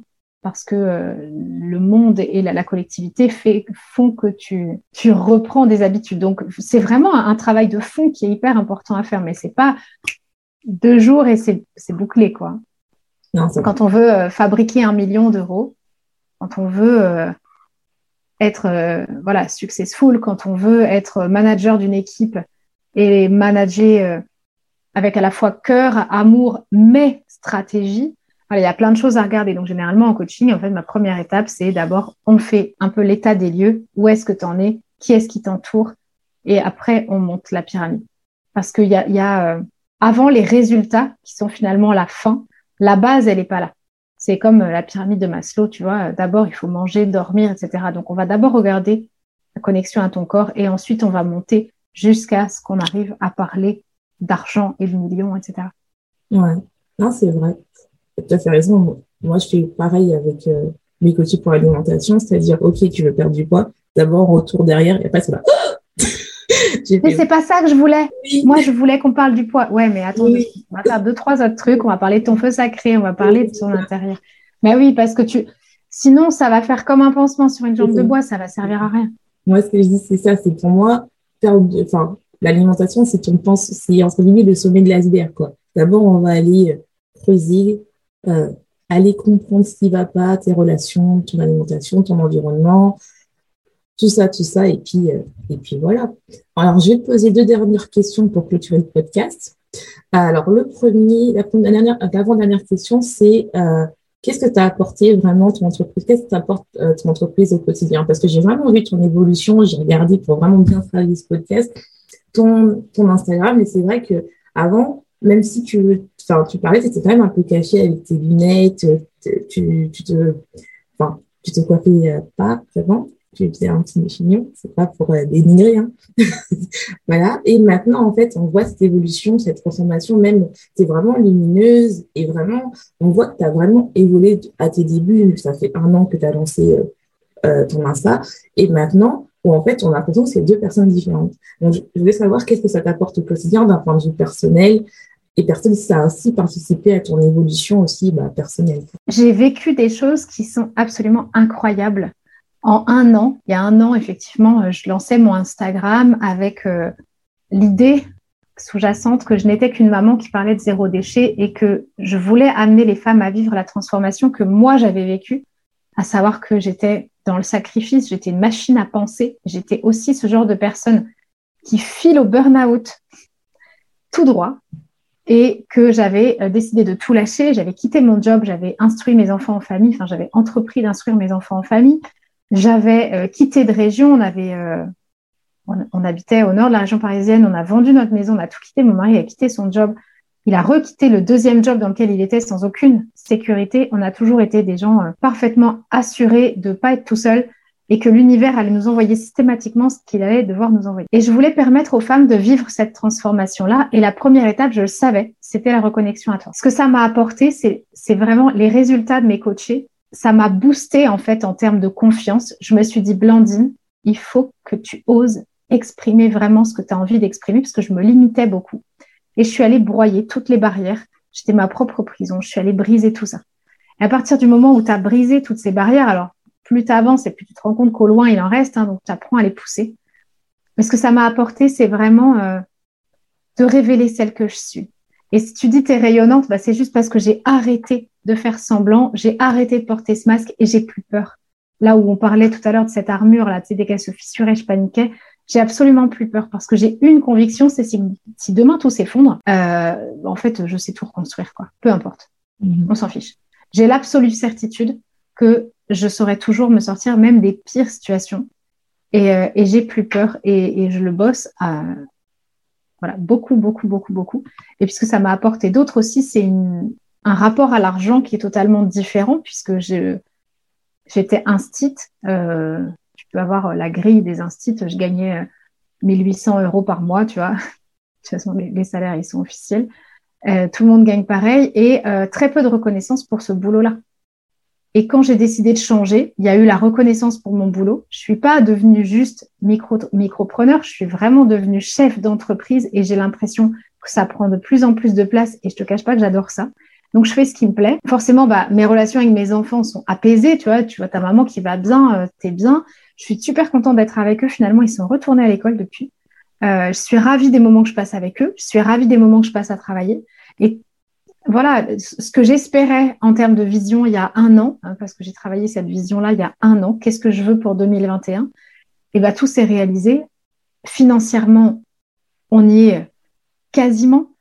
parce que euh, le monde et la, collectivité fait, font que tu, tu reprends des habitudes. Donc, c'est vraiment un, travail de fond qui est hyper important à faire, mais c'est pas deux jours et c'est bouclé, quoi. quand on veut euh, fabriquer un million d'euros, quand on veut euh, être voilà successful, quand on veut être manager d'une équipe et manager avec à la fois cœur, amour, mais stratégie, il y a plein de choses à regarder. Donc, généralement, en coaching, en fait, ma première étape, c'est d'abord, on fait un peu l'état des lieux. Où est-ce que tu en es? Qui est-ce qui t'entoure? Et après, on monte la pyramide. Parce qu'il y a, y a euh, avant les résultats qui sont finalement la fin, la base, elle n'est pas là. C'est comme euh, la pyramide de Maslow, tu vois. D'abord, il faut manger, dormir, etc. Donc, on va d'abord regarder la connexion à ton corps et ensuite, on va monter jusqu'à ce qu'on arrive à parler d'argent et de millions, etc. Ouais, non, c'est vrai tu as fait raison. Moi, je fais pareil avec euh, mes coachings pour l'alimentation, c'est-à-dire, OK, tu veux perdre du poids, d'abord, retour derrière, et après, c'est là. mais c'est pas ça que je voulais. Moi, je voulais qu'on parle du poids. Ouais, mais attends, on va faire deux, trois autres trucs. On va parler de ton feu sacré, on va parler de son intérieur. Mais oui, parce que tu, sinon, ça va faire comme un pansement sur une jambe de bois, ça va servir à rien. Moi, ce que je dis, c'est ça, c'est pour moi, enfin, l'alimentation, c'est une pense, c'est entre guillemets le sommet de l'iceberg, quoi. D'abord, on va aller creuser euh, aller comprendre ce qui va pas, tes relations, ton alimentation, ton environnement, tout ça, tout ça, et puis, euh, et puis voilà. Alors, je vais te poser deux dernières questions pour clôturer le podcast. Alors, le premier, la, dernière, l'avant-dernière question, c'est euh, qu'est-ce que tu as apporté vraiment ton entreprise? Qu'est-ce que t'apporte euh, ton entreprise au quotidien? Parce que j'ai vraiment vu ton évolution, j'ai regardé pour vraiment bien travailler ce podcast, ton, ton Instagram, et c'est vrai que avant, même si tu, enfin, tu parlais, tu étais quand même un peu caché avec tes lunettes, tu, tu te, tu te coiffais euh, pas vraiment, tu faisais un petit chignon, c'est pas pour euh, dénigrer, hein. voilà. Et maintenant, en fait, on voit cette évolution, cette transformation, même, c'est vraiment lumineuse et vraiment, on voit que tu as vraiment évolué à tes débuts. Ça fait un an que tu as lancé euh, euh, ton Insta et maintenant, où en fait, on a l'impression que c'est deux personnes différentes. Je voulais savoir qu'est-ce que ça t'apporte au quotidien d'un point de vue personnel, et personne, ça a aussi participé à ton évolution aussi bah, personnelle. J'ai vécu des choses qui sont absolument incroyables. En un an, il y a un an, effectivement, euh, je lançais mon Instagram avec euh, l'idée sous-jacente que je n'étais qu'une maman qui parlait de zéro déchet et que je voulais amener les femmes à vivre la transformation que moi j'avais vécue, à savoir que j'étais dans le sacrifice, j'étais une machine à penser, j'étais aussi ce genre de personne qui file au burn-out tout droit et que j'avais euh, décidé de tout lâcher. J'avais quitté mon job, j'avais instruit mes enfants en famille, enfin j'avais entrepris d'instruire mes enfants en famille. J'avais euh, quitté de région, on avait, euh, on, habitait au nord de la région parisienne, on a vendu notre maison, on a tout quitté. Mon mari a quitté son job, il a requitté le deuxième job dans lequel il était sans aucune sécurité. On a toujours été des gens parfaitement assurés de pas être tout seul, et que l'univers allait nous envoyer systématiquement ce qu'il allait devoir nous envoyer. Et je voulais permettre aux femmes de vivre cette transformation-là. Et la première étape, je le savais, c'était la reconnexion à toi. Ce que ça m'a apporté, c'est vraiment les résultats de mes coachés. Ça m'a boosté en fait en termes de confiance. Je me suis dit, Blandine, il faut que tu oses exprimer vraiment ce que tu as envie d'exprimer parce que je me limitais beaucoup. Et je suis allée broyer toutes les barrières. J'étais ma propre prison. Je suis allée briser tout ça. Et à partir du moment où tu as brisé toutes ces barrières, alors plus tu avances et plus tu te rends compte qu'au loin, il en reste, hein, donc tu apprends à les pousser. Mais ce que ça m'a apporté, c'est vraiment euh, de révéler celle que je suis. Et si tu dis tu es rayonnante, bah, c'est juste parce que j'ai arrêté de faire semblant, j'ai arrêté de porter ce masque et j'ai plus peur. Là où on parlait tout à l'heure de cette armure, là, tu sais, dès qu'elle se fissurait, je paniquais. J'ai absolument plus peur parce que j'ai une conviction, c'est si, si, demain tout s'effondre, euh, en fait, je sais tout reconstruire, quoi. Peu importe. Mm-hmm. On s'en fiche. J'ai l'absolue certitude que je saurais toujours me sortir même des pires situations. Et, euh, et j'ai plus peur et, je le bosse voilà, beaucoup, beaucoup, beaucoup, beaucoup. Et puisque ça m'a apporté d'autres aussi, c'est un rapport à l'argent qui est totalement différent puisque j'étais instite. Euh, tu peux avoir la grille des instites. Je gagnais 1800 euh, euros par mois, tu vois. De toute façon, les, les salaires, ils sont officiels. Euh, tout le monde gagne pareil et euh, très peu de reconnaissance pour ce boulot-là. Et quand j'ai décidé de changer, il y a eu la reconnaissance pour mon boulot. Je suis pas devenue juste micro micropreneur, je suis vraiment devenue chef d'entreprise et j'ai l'impression que ça prend de plus en plus de place et je te cache pas que j'adore ça. Donc je fais ce qui me plaît. Forcément, bah mes relations avec mes enfants sont apaisées, tu vois. Tu vois ta maman qui va bien, euh, t'es bien. Je suis super contente d'être avec eux. Finalement, ils sont retournés à l'école depuis. Euh, je suis ravie des moments que je passe avec eux. Je suis ravie des moments que je passe à travailler. Voilà, ce que j'espérais en termes de vision il y a un an, hein, parce que j'ai travaillé cette vision-là il y a un an, qu'est-ce que je veux pour 2021 Et eh bien, tout s'est réalisé. Financièrement, on y est quasiment.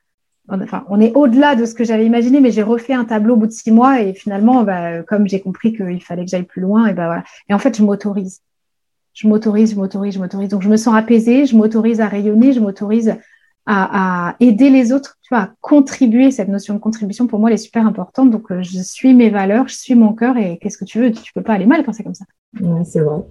Enfin, on est au-delà de ce que j'avais imaginé, mais j'ai refait un tableau au bout de six mois et finalement, bah, comme j'ai compris qu'il fallait que j'aille plus loin, et ben voilà. Et en fait, je m'autorise. Je m'autorise, je m'autorise, je m'autorise. Donc, je me sens apaisée, je m'autorise à rayonner, je m'autorise à, aider les autres, tu vois, à contribuer. Cette notion de contribution, pour moi, elle est super importante. Donc, euh, je suis mes valeurs, je suis mon cœur et qu'est-ce que tu veux? Tu peux pas aller mal quand c'est comme ça. Ouais, c'est vrai.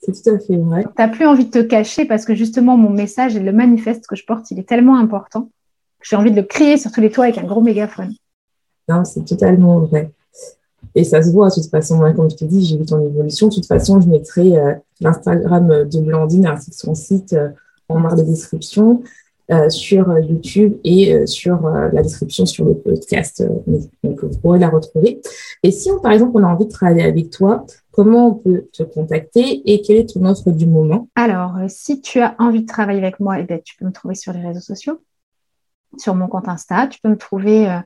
C'est tout à fait vrai. Tu n'as plus envie de te cacher parce que justement, mon message et le manifeste que je porte, il est tellement important que j'ai envie de le crier sur tous les toits avec un gros mégaphone. Non, c'est totalement vrai. Et ça se voit, de toute façon, comme je te dis, j'ai vu ton évolution. De toute façon, je mettrai euh, l'Instagram de Blandine ainsi que son site euh, en barre de description. Euh, sur euh, YouTube et euh, sur la description sur le podcast. donc, vous pourrez la retrouver. Et si, on, par exemple, on a envie de travailler avec toi, comment on peut te contacter et quelle est ton offre du moment? Alors, si tu as envie de travailler avec moi, eh bien, tu peux me trouver sur les réseaux sociaux, sur mon compte Insta. Tu peux me trouver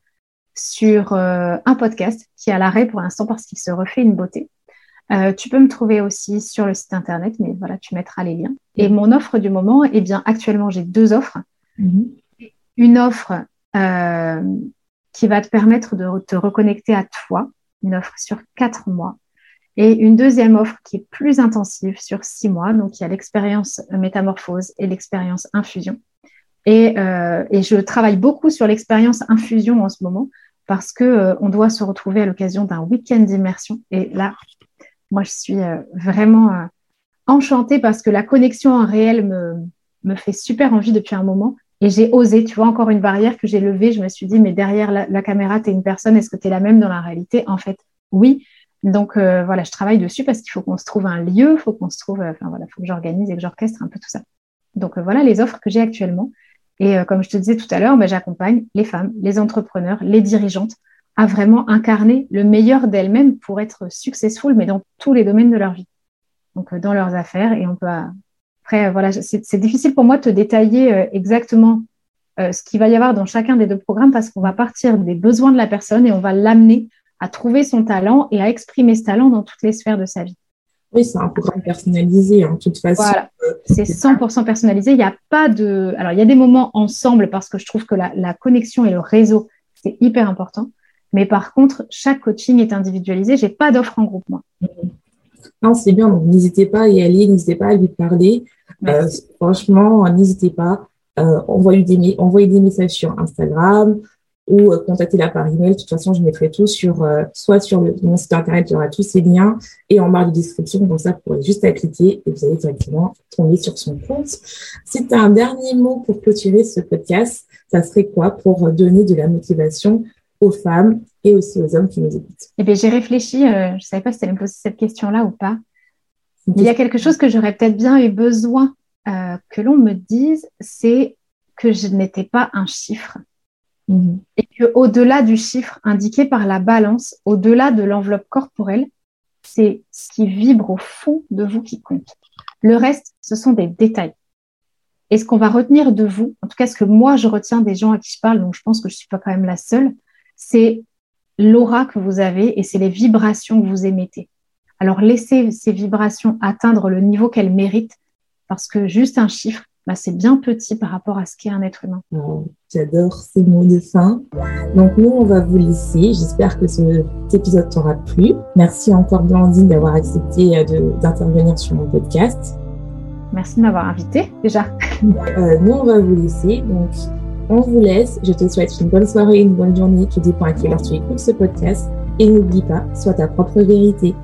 sur un podcast qui est à l'arrêt pour l'instant parce qu'il se refait une beauté. Euh, tu peux me trouver aussi sur le site internet, mais voilà, tu mettras les liens. Et mon offre du moment, eh bien, actuellement, j'ai deux offres. Mhm. Une offre euh, qui va te permettre de te reconnecter à toi, une offre sur quatre mois, et une deuxième offre qui est plus intensive sur six mois. Donc, il y a l'expérience métamorphose et l'expérience infusion. Et, euh, et, je travaille beaucoup sur l'expérience infusion en ce moment parce que euh, on doit se retrouver à l'occasion d'un week-end d'immersion. Et là, moi, je suis vraiment enchantée parce que la connexion en réel me, me fait super envie depuis un moment. Et j'ai osé, tu vois, encore une barrière que j'ai levée. Je me suis dit, mais derrière la, caméra, tu es une personne, est-ce que tu es la même dans la réalité? En fait, oui. Donc euh, voilà, je travaille dessus parce qu'il faut qu'on se trouve un lieu, il faut qu'on se trouve, euh, enfin voilà, faut que j'organise et que j'orchestre un peu tout ça. Donc euh, voilà les offres que j'ai actuellement. Et comme je te disais tout à l'heure, ben, j'accompagne les femmes, les entrepreneurs, les dirigeantes à vraiment incarner le meilleur d'elles-mêmes pour être successful, mais dans tous les domaines de leur vie. Donc dans leurs affaires, et on peut après, voilà, c'est difficile pour moi de te détailler euh, exactement euh, ce qu'il va y avoir dans chacun des deux programmes parce qu'on va partir des besoins de la personne et on va l'amener à trouver son talent et à exprimer ce talent dans toutes les sphères de sa vie. Oui, c'est un programme personnalisé en toute façon. Voilà, c'est 100% personnalisé. Il n'y a pas de. Alors, il y a des moments ensemble parce que je trouve que la, connexion et le réseau, c'est hyper important. Mais par contre, chaque coaching est individualisé. J'ai pas d'offre en groupe, moi. Non, c'est bien. Donc, n'hésitez pas à y aller, n'hésitez pas à lui parler. Euh, franchement, n'hésitez pas. Euh, envoyer, des, messages sur Instagram, ou euh, contactez-la par email. De toute façon, je mettrai tout sur, euh, soit sur mon site internet, il y aura tous ces liens, et en barre de description. Donc ça, vous pourrez juste à cliquer et vous allez directement tomber sur son compte. Si tu as un dernier mot pour clôturer ce podcast, ça serait quoi pour donner de la motivation aux femmes et aussi aux hommes qui nous écoutent? Eh bien, j'ai réfléchi. Euh, je ne savais pas si tu allais me poser cette question-là ou pas. Il y a quelque chose que j'aurais peut-être bien eu besoin que l'on me dise, c'est que je n'étais pas un chiffre. Mhm. Et que au-delà du chiffre indiqué par la balance, au-delà de l'enveloppe corporelle, c'est ce qui vibre au fond de vous qui compte. Le reste, ce sont des détails. Et ce qu'on va retenir de vous, en tout cas ce que moi je retiens des gens à qui je parle, donc je pense que je suis pas quand même la seule, c'est l'aura que vous avez et c'est les vibrations que vous émettez. Alors laissez ces vibrations atteindre le niveau qu'elles méritent parce que juste un chiffre, bah, c'est bien petit par rapport à ce qu'est un être humain. Oh, j'adore ces mots de fin. Donc nous, on va vous laisser. J'espère que cet épisode t'aura plu. Merci encore Blandine d'avoir accepté euh, d'intervenir sur mon podcast. Merci de m'avoir invité déjà. Euh, nous, on va vous laisser. Donc on vous laisse. Je te souhaite une bonne soirée, une bonne journée. Tout dépend à quelle heure tu écoutes ce podcast. Et n'oublie pas, sois ta propre vérité.